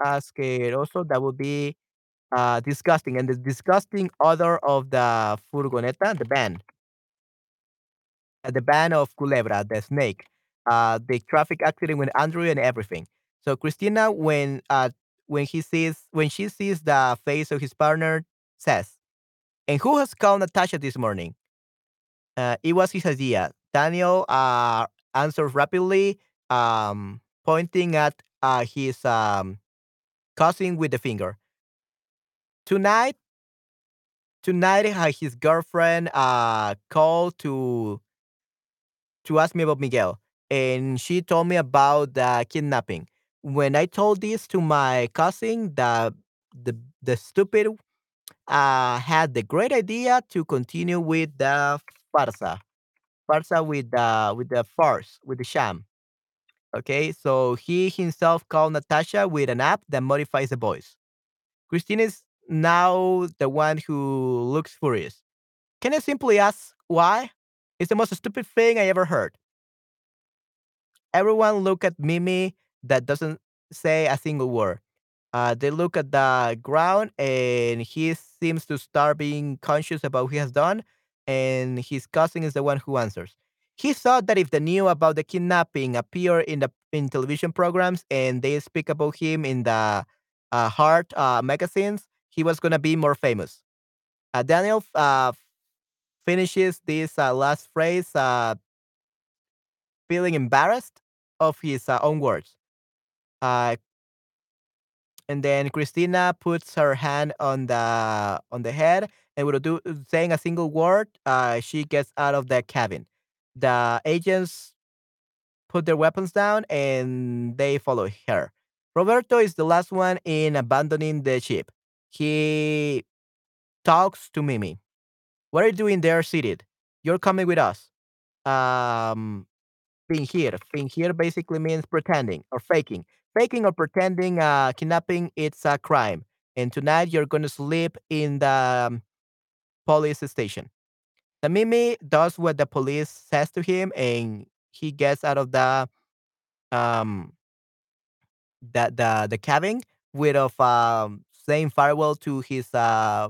asqueroso that would be uh disgusting and the disgusting odor of the furgoneta the van uh, the ban of Culebra, the snake, uh, the traffic accident with Andrew and everything. So Cristina, when uh, when he sees when she sees the face of his partner, says, "And who has called Natasha this morning?" Uh, it was his idea. Daniel uh, answers rapidly, um, pointing at uh, his um, cousin with the finger. Tonight, tonight, uh, his girlfriend uh, called to to ask me about Miguel, and she told me about the kidnapping. When I told this to my cousin, the the the stupid uh, had the great idea to continue with the farsa, farsa with the with the farce, with the sham. Okay, so he himself called Natasha with an app that modifies the voice. Christine is now the one who looks furious. Can I simply ask why? It's the most stupid thing I ever heard. Everyone look at Mimi that doesn't say a single word. Uh, they look at the ground and he seems to start being conscious about what he has done. And his cousin is the one who answers. He thought that if the news about the kidnapping appear in the in television programs and they speak about him in the uh, hard uh, magazines, he was gonna be more famous. Uh, Daniel uh, finishes this uh, last phrase uh, feeling embarrassed of his own words. Uh, and then Cristina puts her hand on the on the head and without do, saying a single word, uh, she gets out of the cabin. The agents put their weapons down and they follow her. Roberto is the last one in abandoning the ship. He talks to Mimi. What are you doing there seated? You're coming with us. Um, fingir. Fingir basically means pretending or faking. Faking or pretending uh, kidnapping, it's a crime. And tonight you're going to sleep in the um, police station. The Mimi does what the police says to him and he gets out of the um the the, the cabin with of um saying farewell to his uh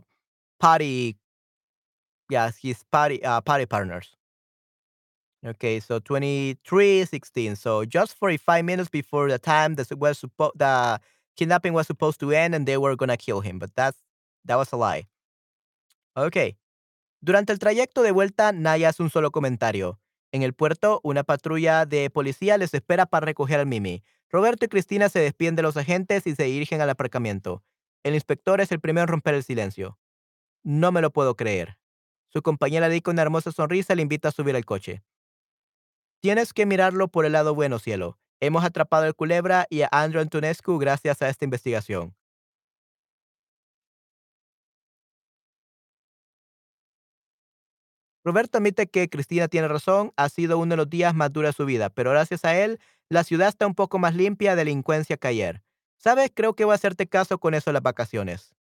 party yes his party uh party partners. Okay, so 23:16. So just 45 minutes before the time that was supposed the kidnapping was supposed to end and they were gonna kill him, but that's that was a lie. Okay. Durante el trayecto de vuelta, Naya hace un solo comentario. En el puerto, una patrulla de policía les espera para recoger al Mimi. Roberto y Cristina se despiden de los agentes y se dirigen al aparcamiento. El inspector es el primero en romper el silencio. No me lo puedo creer. Su compañera con una hermosa sonrisa le invita a subir al coche. Tienes que mirarlo por el lado bueno, cielo. Hemos atrapado al culebra y a Andrew Antonescu gracias a esta investigación. Roberto admite que Cristina tiene razón, ha sido uno de los días más duros de su vida, pero gracias a él, la ciudad está un poco más limpia de delincuencia que ayer. ¿Sabes? Creo que voy a hacerte caso con eso en las vacaciones.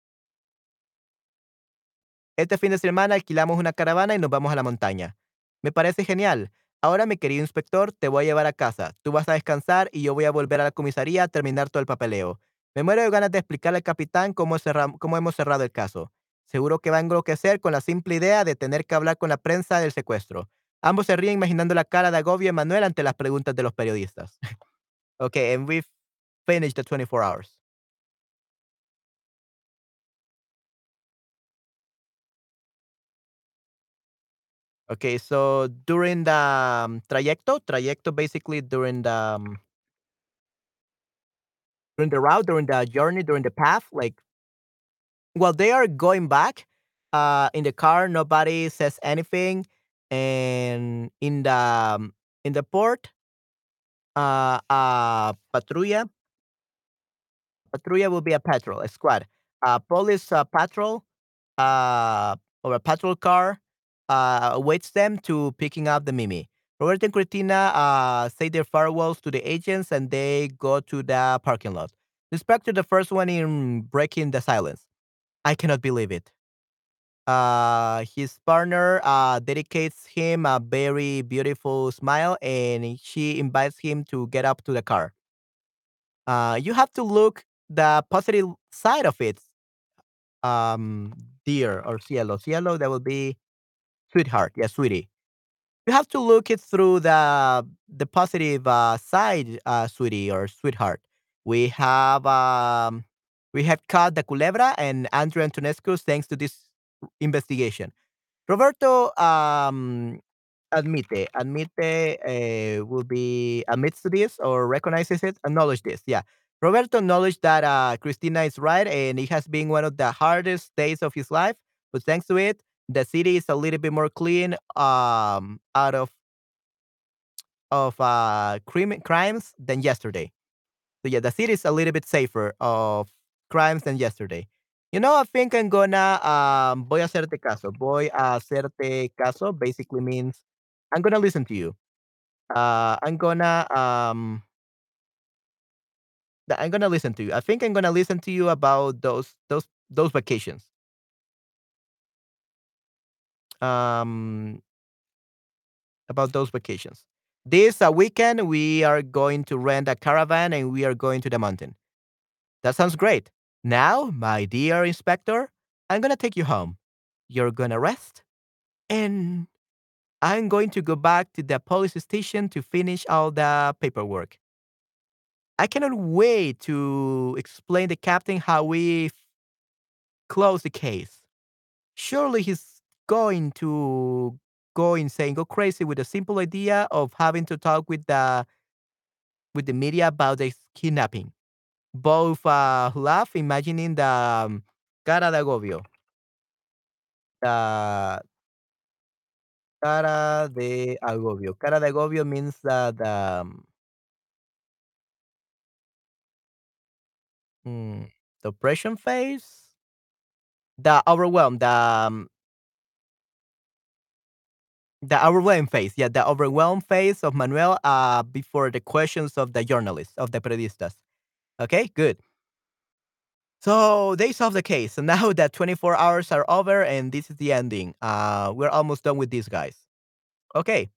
Este fin de semana alquilamos una caravana y nos vamos a la montaña. Me parece genial. Ahora, mi querido inspector, te voy a llevar a casa. Tú vas a descansar y yo voy a volver a la comisaría a terminar todo el papeleo. Me muero de ganas de explicarle al capitán cómo, cómo hemos cerrado el caso. Seguro que va a enloquecer con la simple idea de tener que hablar con la prensa del secuestro. Ambos se ríen imaginando la cara de agobio de Manuel ante las preguntas de los periodistas. okay, and we've finished the 24 hours. Okay, so during the um, trayecto, trayecto basically during the um, during the route, during the journey, during the path, like while they are going back uh, in the car, nobody says anything, and in the um, in the port, uh, uh, patrulla, patrulla will be a patrol, a squad, a police uh, patrol, uh, or a patrol car uh, awaits them to picking up the Mimi. Robert and Cristina uh, say their farewells to the agents and they go to the parking lot. The inspector, the first one in breaking the silence. I cannot believe it. Uh, his partner uh, dedicates him a very beautiful smile and she invites him to get up to the car. Uh, you have to look the positive side of it, um, dear or cielo. Cielo, that will be Sweetheart, yeah, sweetie. You have to look it through the the positive uh, side, uh, sweetie or sweetheart. We have um, we have caught the culebra and Andrew Antonescu thanks to this investigation. Roberto um, admite, admite uh, will be admits to this or recognizes it, acknowledge this. Yeah, Roberto acknowledged that uh, Cristina is right, and it has been one of the hardest days of his life. But thanks to it, the city is a little bit more clean um out of of uh crime, crimes than yesterday. So yeah, the city is a little bit safer of crimes than yesterday. You know, I think I'm gonna um voy a hacerte caso. Voy a hacerte caso basically means I'm gonna listen to you. Uh I'm gonna um I'm gonna listen to you. I think I'm gonna listen to you about those those those vacations. Um, about those vacations. This uh, weekend, we are going to rent a caravan and we are going to the mountain. That sounds great. Now, my dear inspector, I'm going to take you home. You're going to rest and I'm going to go back to the police station to finish all the paperwork. I cannot wait to explain the captain how we close the case. Surely he's going to go insane, go crazy with the simple idea of having to talk with the with the media about the kidnapping. Both uh, laugh, imagining the um, cara de agobio. The cara de agobio. Cara de agobio means the um, hmm, the oppression phase, the overwhelm, the um, the overwhelmed phase. Yeah, the overwhelmed phase of Manuel uh, before the questions of the journalists of the periodistas. Okay, good. So they solved the case. So now that 24 hours are over and this is the ending. Uh, we're almost done with these guys. Okay.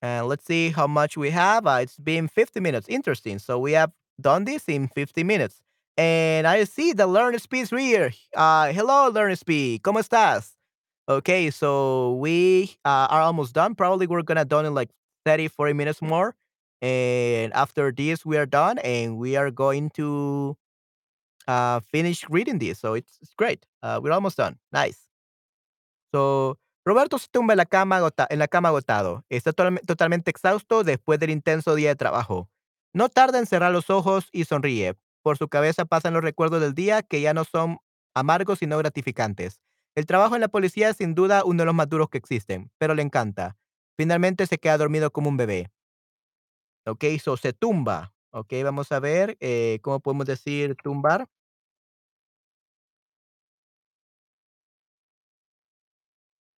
And let's see how much we have. Uh, it's been 50 minutes. Interesting. So we have done this in 50 minutes. And I see the Learn Speed here. Uh, hello, Learn Speed. ¿Cómo estás? Okay, so we uh, are almost done. Probably we're gonna done in like 30, 40 minutes more. And after this, we are done and we are going to uh, finish reading this. So it's, it's great. Uh, we're almost done. Nice. So, Roberto se tumba en la cama, agota- en la cama agotado. Está tolame- totalmente exhausto después del intenso día de trabajo. No tarda en cerrar los ojos y sonríe. Por su cabeza pasan los recuerdos del día que ya no son amargos sino gratificantes. El trabajo en la policía es sin duda uno de los más duros que existen, pero le encanta. Finalmente se queda dormido como un bebé. Ok, so se tumba. Ok, vamos a ver eh, cómo podemos decir tumbar.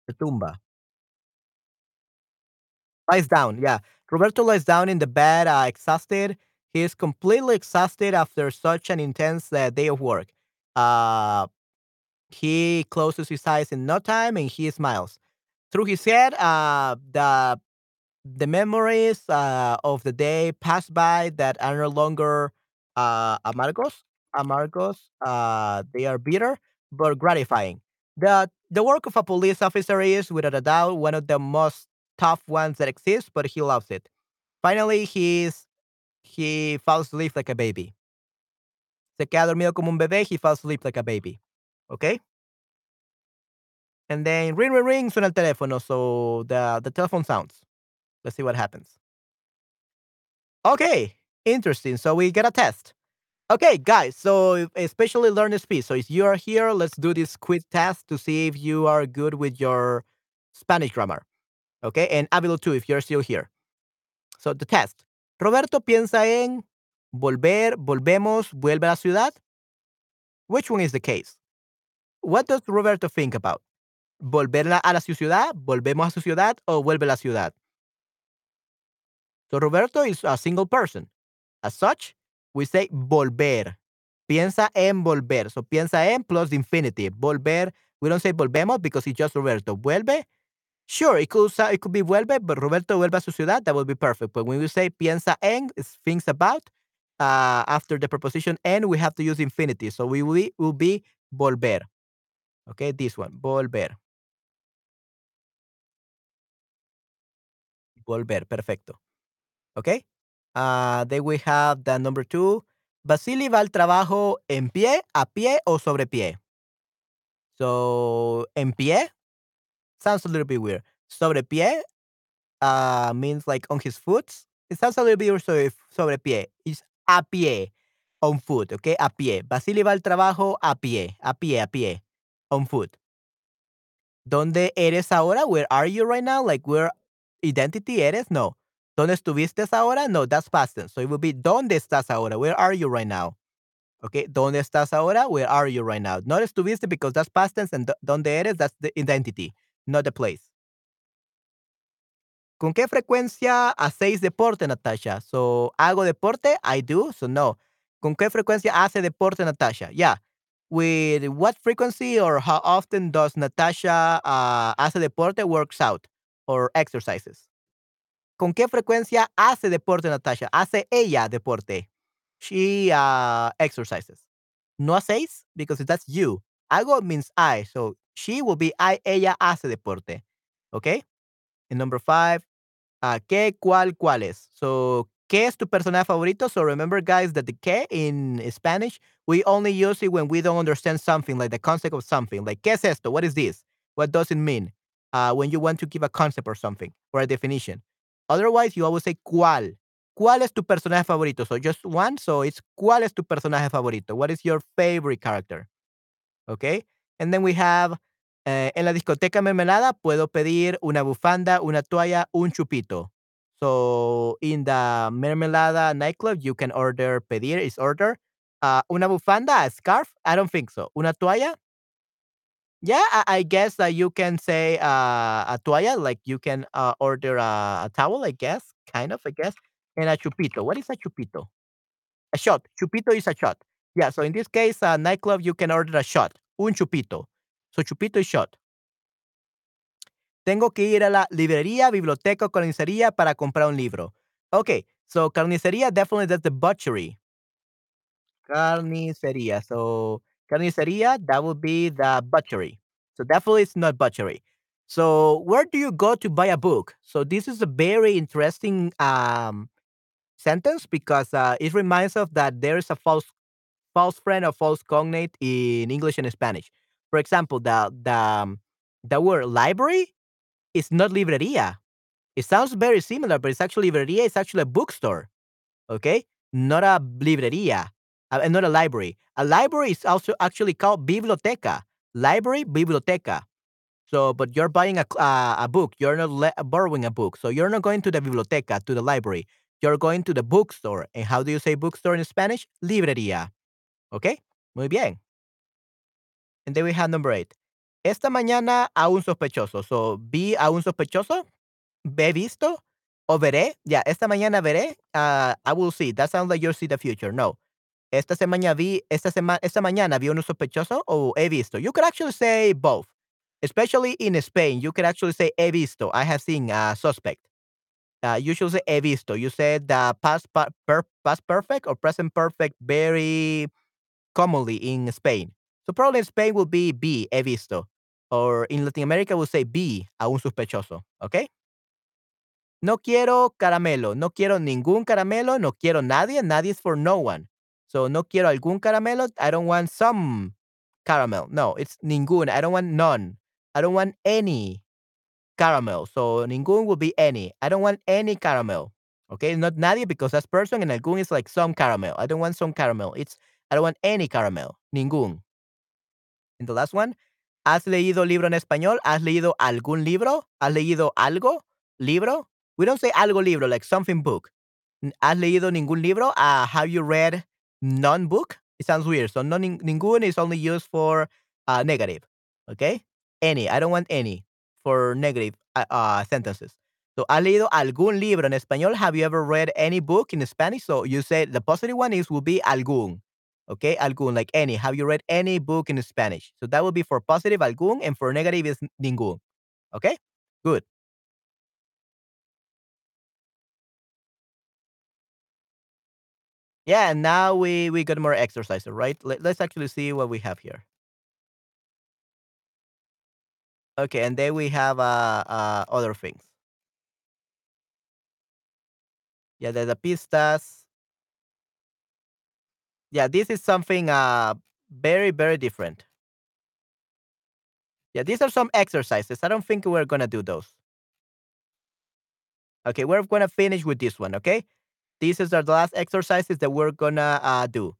Se tumba. Lies down, yeah. Roberto lies down in the bed, uh, exhausted. He is completely exhausted after such an intense uh, day of work. Uh, he closes his eyes in no time and he smiles. Through his head, uh, the the memories uh, of the day pass by that are no longer uh, amargos. Amargos. Uh, they are bitter but gratifying. The the work of a police officer is, without a doubt, one of the most tough ones that exists, but he loves it. Finally, he's he falls asleep like a baby. Se queda dormido como un bebé. He falls asleep like a baby. Okay. And then ring, ring, ring, suena el teléfono. So the the telephone sounds. Let's see what happens. Okay, interesting. So we get a test. Okay, guys. So especially learn speed. So if you are here, let's do this quick test to see if you are good with your Spanish grammar. Okay, and Avilo too if you're still here. So the test. Roberto piensa en volver, volvemos, vuelve a la ciudad. Which one is the case? What does Roberto think about? ¿Volver a la ciudad? ¿Volvemos a su ciudad? ¿O vuelve a la ciudad? So Roberto is a single person. As such, we say volver. Piensa en volver. So piensa en plus the infinitive. Volver. We don't say volvemos because it's just Roberto. Vuelve. Sure, it could, it could be vuelve, but Roberto vuelve a su ciudad. That would be perfect. But when we say piensa en, it's things about. Uh, after the preposition en, we have to use infinitive. So we will be volver. Okay, this one. Volver. Volver. Perfecto. Okay. Uh, then we have the number two. Vasily va al trabajo en pie, a pie o sobre pie. So, en pie sounds a little bit weird. Sobre pie uh, means like on his foot. It sounds a little bit weird sobre, sobre pie. It's a pie, on foot, okay? A pie. Vasily va al trabajo a pie, a pie, a pie, on foot. ¿Dónde eres ahora? Where are you right now? Like, where identity eres? No. ¿Dónde estuviste ahora? No, that's past tense. So it would be ¿Dónde estás ahora? Where are you right now? Okay, ¿dónde estás ahora? Where are you right now? Not estuviste because that's past tense and ¿dónde eres? That's the identity, not the place. ¿Con qué frecuencia hacéis deporte, Natasha? So, ¿hago deporte? I do. So, no. ¿Con qué frecuencia hace deporte, Natasha? Yeah. With what frequency or how often does Natasha uh, hace deporte, works out or exercises? ¿Con qué frecuencia hace deporte Natasha? Hace ella deporte. She uh, exercises. No hacéis because that's you. Hago means I. So she will be I, ella hace deporte. Okay. And number five, uh, ¿qué, cuál, cuáles? So, ¿qué es tu personaje favorito? So remember, guys, that the ¿qué in Spanish, we only use it when we don't understand something, like the concept of something. Like, ¿qué es esto? What is this? What does it mean? Uh, when you want to give a concept or something, or a definition. Otherwise, you always say ¿cuál? ¿Cuál es tu personaje favorito? So just one. So it's ¿cuál es tu personaje favorito? What is your favorite character? Okay. And then we have eh, en la discoteca mermelada puedo pedir una bufanda, una toalla, un chupito. So in the mermelada nightclub, you can order pedir is order. Uh, una bufanda, a scarf? I don't think so. Una toalla? Yeah, I, I guess that you can say uh, a toalla, like you can uh, order a, a towel, I guess, kind of, I guess. And a chupito. What is a chupito? A shot. Chupito is a shot. Yeah, so in this case, a nightclub, you can order a shot. Un chupito. So chupito is shot. Tengo que ir a la librería, biblioteca carnicería para comprar un libro. Okay, so carnicería definitely that's the butchery. Carnicería. So carnicería, that would be the butchery. So definitely it's not butchery. So where do you go to buy a book? So this is a very interesting um, sentence because uh, it reminds us that there is a false false friend or false cognate in English and Spanish. For example, the the um, the word library is not librería. It sounds very similar, but it's actually librería. It's actually a bookstore. Okay, not a librería, uh, not a library. A library is also actually called biblioteca. Library, biblioteca. So, but you're buying a uh, a book. You're not borrowing a book. So you're not going to the biblioteca to the library. You're going to the bookstore. And how do you say bookstore in Spanish? Librería. Okay, muy bien. And then we have number eight. Esta mañana a un sospechoso. So, vi a un sospechoso. He visto o veré. Yeah, esta mañana veré. Uh, I will see. That sounds like you'll see the future. No. Esta semana vi, esta semana, esta mañana vi un sospechoso o he visto. You could actually say both. Especially in Spain, you could actually say he visto. I have seen a suspect. Uh, you should say he visto. You said the past, per, past perfect or present perfect very commonly in Spain. So probably in Spain will be B, he visto. Or in Latin America we'll say B, a un sospechoso. Okay? No quiero caramelo. No quiero ningún caramelo. No quiero nadie. Nadie is for no one. So no quiero algún caramelo. I don't want some caramel. No, it's ningún. I don't want none. I don't want any caramel. So ningún will be any. I don't want any caramel. Okay, not nadie because that's person and algún is like some caramel. I don't want some caramel. It's I don't want any caramel. Ningún. And the last one, ¿has leído libro en español? ¿Has leído algún libro? ¿Has leído algo? ¿Libro? We don't say algo libro, like something book. ¿Has leído ningún libro? Uh, have you read none book? It sounds weird. So no, ningún is only used for uh, negative. Okay? Any. I don't want any for negative uh, sentences. So, ¿has leído algún libro en español? Have you ever read any book in Spanish? So you said the positive one is will be algún. Okay, algún, like any. Have you read any book in Spanish? So that would be for positive algún, and for negative is ningún. Okay, good. Yeah, and now we we got more exercises, right? Let, let's actually see what we have here. Okay, and then we have uh, uh other things. Yeah, the, the pistas. Yeah, this is something uh very very different. Yeah, these are some exercises. I don't think we're gonna do those. Okay, we're gonna finish with this one. Okay, these are the last exercises that we're gonna uh, do.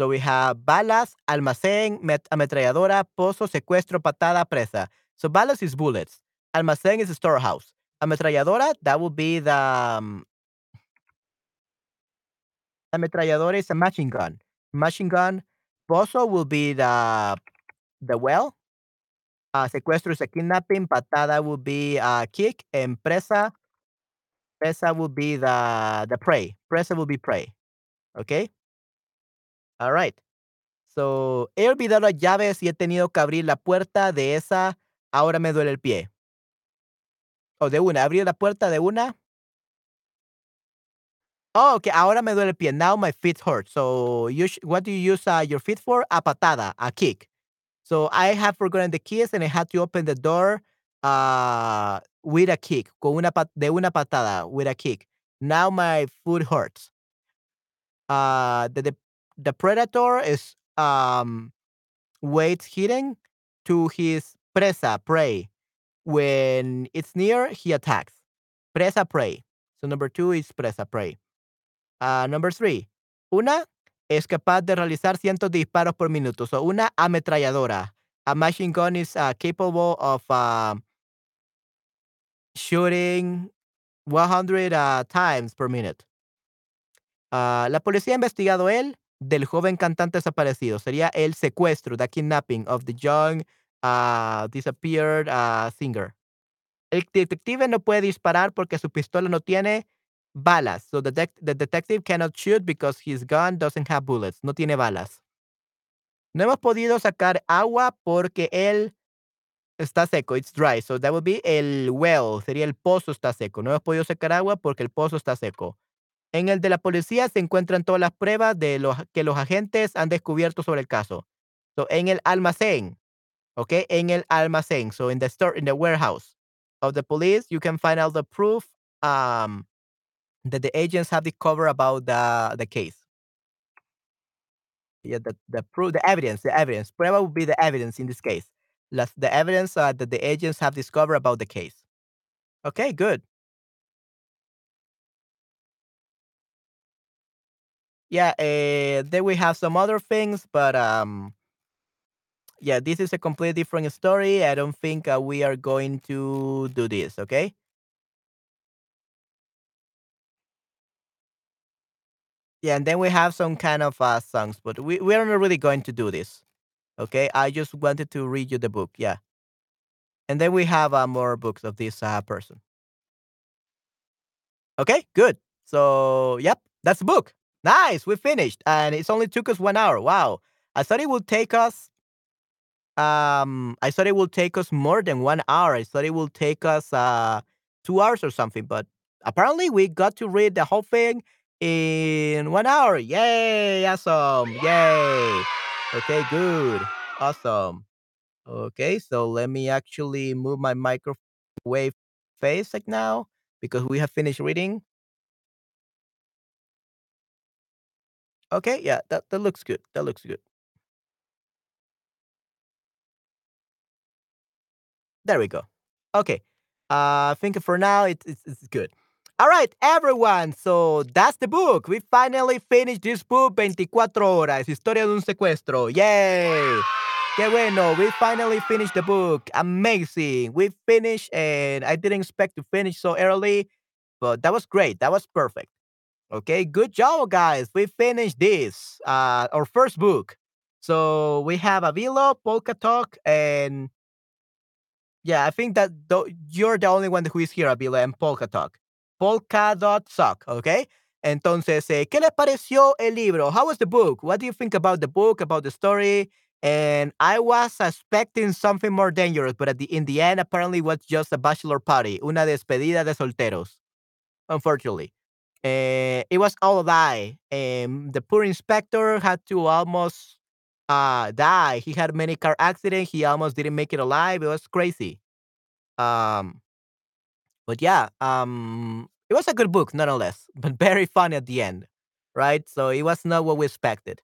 So we have balas, almacén, ametralladora, pozo, secuestro, patada, presa. So balas is bullets. Almacén is a storehouse. Ametralladora, that would be the um, ametralladora is a machine gun. Machine gun. Pozo will be the the well. Uh, secuestro is a kidnapping. Patada will be a uh, kick. And presa, presa will be the the prey. Presa will be prey. Okay. All right. So, he olvidado las llaves y he tenido que abrir la puerta de esa. Ahora me duele el pie. O de una. Abrir la puerta de una. Oh, okay. Ahora me duele el pie. Now my feet hurt. So, you what do you use uh, your feet for? A patada, a kick. So, I have forgotten the keys and I had to open the door uh, with a kick, con una de una patada, with a kick. Now my foot hurts. Uh, the the, the predator is um weight hitting to his presa, prey. When it's near, he attacks. Presa, prey. So number two is presa, prey. Uh, number three. Una es capaz de realizar cientos de disparos por minuto. So una ametralladora. A machine gun is uh, capable of uh, shooting 100 uh, times per minute. La policía ha investigado él del joven cantante desaparecido. Sería el secuestro, the kidnapping of the young disappeared singer. El detective no puede disparar porque su pistola no tiene balas. So the, the detective cannot shoot because his gun doesn't have bullets. No tiene balas. No hemos podido sacar agua porque él está seco. It's dry. So that would be el well. Sería el pozo está seco. No hemos podido sacar agua porque el pozo está seco. En el de la policía se encuentran todas las pruebas de los que los agentes han descubierto sobre el caso. So, en el almacén, ¿ok? En el almacén. So, in the store, in the warehouse of the police, you can find out the proof um, that the agents have discovered about the, the case. Yeah, the, the proof, the evidence, the evidence. Prueba would be the evidence in this case. Las, the evidence uh, that the agents have discovered about the case. Okay, good. Yeah, uh, then we have some other things, but um, yeah, this is a completely different story. I don't think uh, we are going to do this. Okay. Yeah, and then we have some kind of uh, songs, but we we are not really going to do this. Okay, I just wanted to read you the book. Yeah, and then we have uh, more books of this uh, person. Okay, good. So, yep, that's the book. Nice, we finished, and it's only took us one hour. Wow, I thought it would take us. Um, I thought it would take us more than one hour. I thought it would take us uh two hours or something, but apparently we got to read the whole thing in one hour. Yay! Awesome! Yay! Okay, good, awesome. Okay, so let me actually move my microphone away face like now because we have finished reading. Okay, yeah, that, that looks good. That looks good. There we go. Okay. Uh, I think for now it's, it's, it's good. All right, everyone. So that's the book. We finally finished this book, 24 horas, Historia de un secuestro. Yay! Qué bueno. We finally finished the book. Amazing. We finished, and I didn't expect to finish so early, but that was great. That was perfect. Okay, good job, guys. We finished this, uh, our first book. So we have Avilo, Polka Talk, and yeah, I think that th- you're the only one who is here, Avilo, and Polka Talk. Polka dot sock, okay? Entonces, eh, ¿qué les pareció el libro? How was the book? What do you think about the book, about the story? And I was expecting something more dangerous, but at the in the end, apparently, it was just a bachelor party, una despedida de solteros. Unfortunately, uh, it was all a lie. Um, the poor inspector had to almost uh die. He had many car accidents. He almost didn't make it alive. It was crazy. Um, but yeah, um, it was a good book, nonetheless, but very funny at the end, right? So it was not what we expected.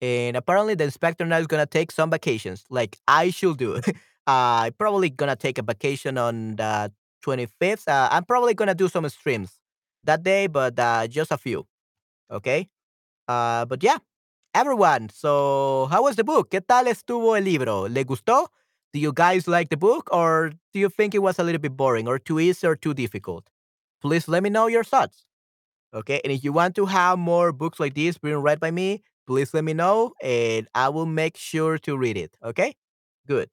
And apparently, the inspector now is gonna take some vacations, like I should do. uh, I'm probably gonna take a vacation on the 25th. Uh, I'm probably gonna do some streams that day, but uh, just a few. Okay. Uh, but yeah, everyone. So, how was the book? ¿Qué tal estuvo el libro? ¿Le gustó? Do you guys like the book, or do you think it was a little bit boring, or too easy, or too difficult? Please let me know your thoughts. Okay. And if you want to have more books like this being read by me, please let me know, and I will make sure to read it. Okay. Good.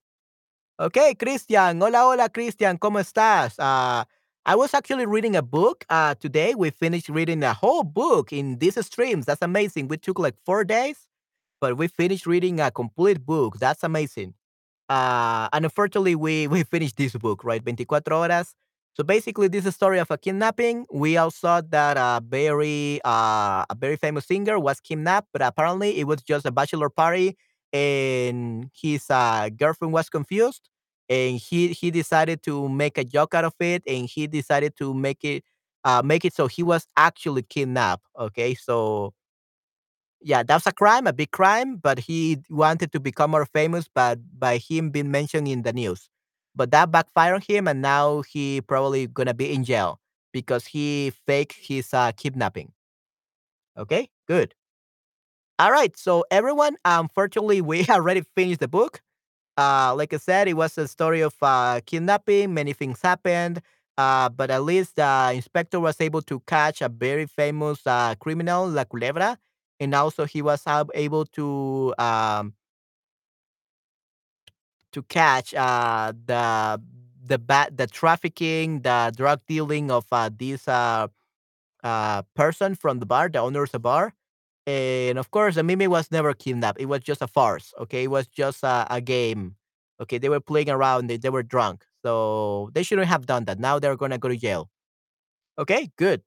Okay, Christian. Hola, hola, Christian. ¿Cómo estás? Uh, I was actually reading a book uh, today. We finished reading a whole book in these streams. That's amazing. We took like four days, but we finished reading a complete book. That's amazing. Uh, and unfortunately, we, we finished this book, right? 24 horas. So basically, this is a story of a kidnapping. We all saw that a very uh, a very famous singer was kidnapped, but apparently it was just a bachelor party, and his uh, girlfriend was confused and he he decided to make a joke out of it, and he decided to make it uh, make it so he was actually kidnapped. Okay, so yeah, that's a crime, a big crime, but he wanted to become more famous, but by him being mentioned in the news. But that backfired on him, and now he probably gonna be in jail because he faked his uh, kidnapping. Okay, good. All right, so everyone, unfortunately, we already finished the book. Uh, like I said, it was a story of uh, kidnapping. Many things happened, uh, but at least the inspector was able to catch a very famous uh, criminal, La Culebra, and also he was ab- able to um, to catch uh, the the the trafficking, the drug dealing of uh, this uh, uh, person from the bar, the owner of the bar. And of course, the Mimi was never kidnapped. It was just a farce. Okay, it was just a, a game. Okay, they were playing around. They, they were drunk, so they shouldn't have done that. Now they're gonna go to jail. Okay, good.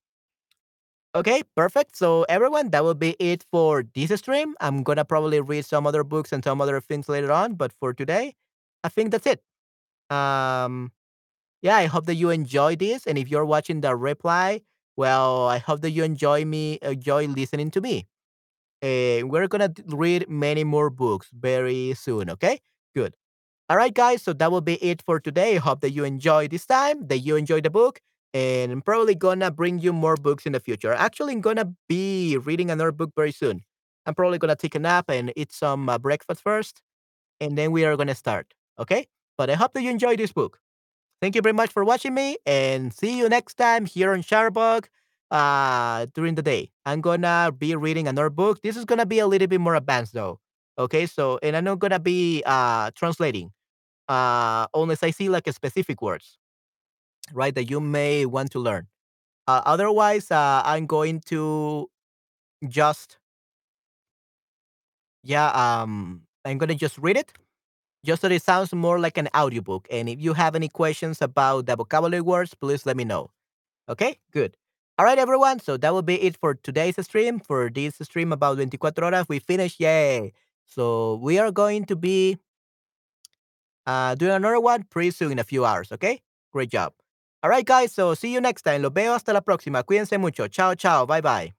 Okay, perfect. So everyone, that will be it for this stream. I'm gonna probably read some other books and some other things later on, but for today, I think that's it. Um, yeah, I hope that you enjoy this, and if you're watching the reply, well, I hope that you enjoy me, enjoy listening to me. Uh, we're gonna read many more books very soon. Okay, good. All right, guys. So that will be it for today. Hope that you enjoy this time, that you enjoy the book, and I'm probably gonna bring you more books in the future. Actually, I'm gonna be reading another book very soon. I'm probably gonna take a nap and eat some uh, breakfast first, and then we are gonna start. Okay. But I hope that you enjoy this book. Thank you very much for watching me and see you next time here on Sharbug uh, during the day. I'm gonna be reading another book. This is gonna be a little bit more advanced though. Okay, so and I'm not gonna be uh, translating uh, unless I see like a specific words, right, that you may want to learn. Uh, otherwise, uh, I'm going to just yeah, um, I'm gonna just read it just so it sounds more like an audiobook. And if you have any questions about the vocabulary words, please let me know. Okay, good. All right, everyone. So that will be it for today's stream. For this stream about 24 horas, we finished. Yay. So we are going to be uh, doing another one pretty soon in a few hours. Okay, great job. All right, guys. So see you next time. Los veo hasta la próxima. Cuídense mucho. Chao, chao. Bye, bye.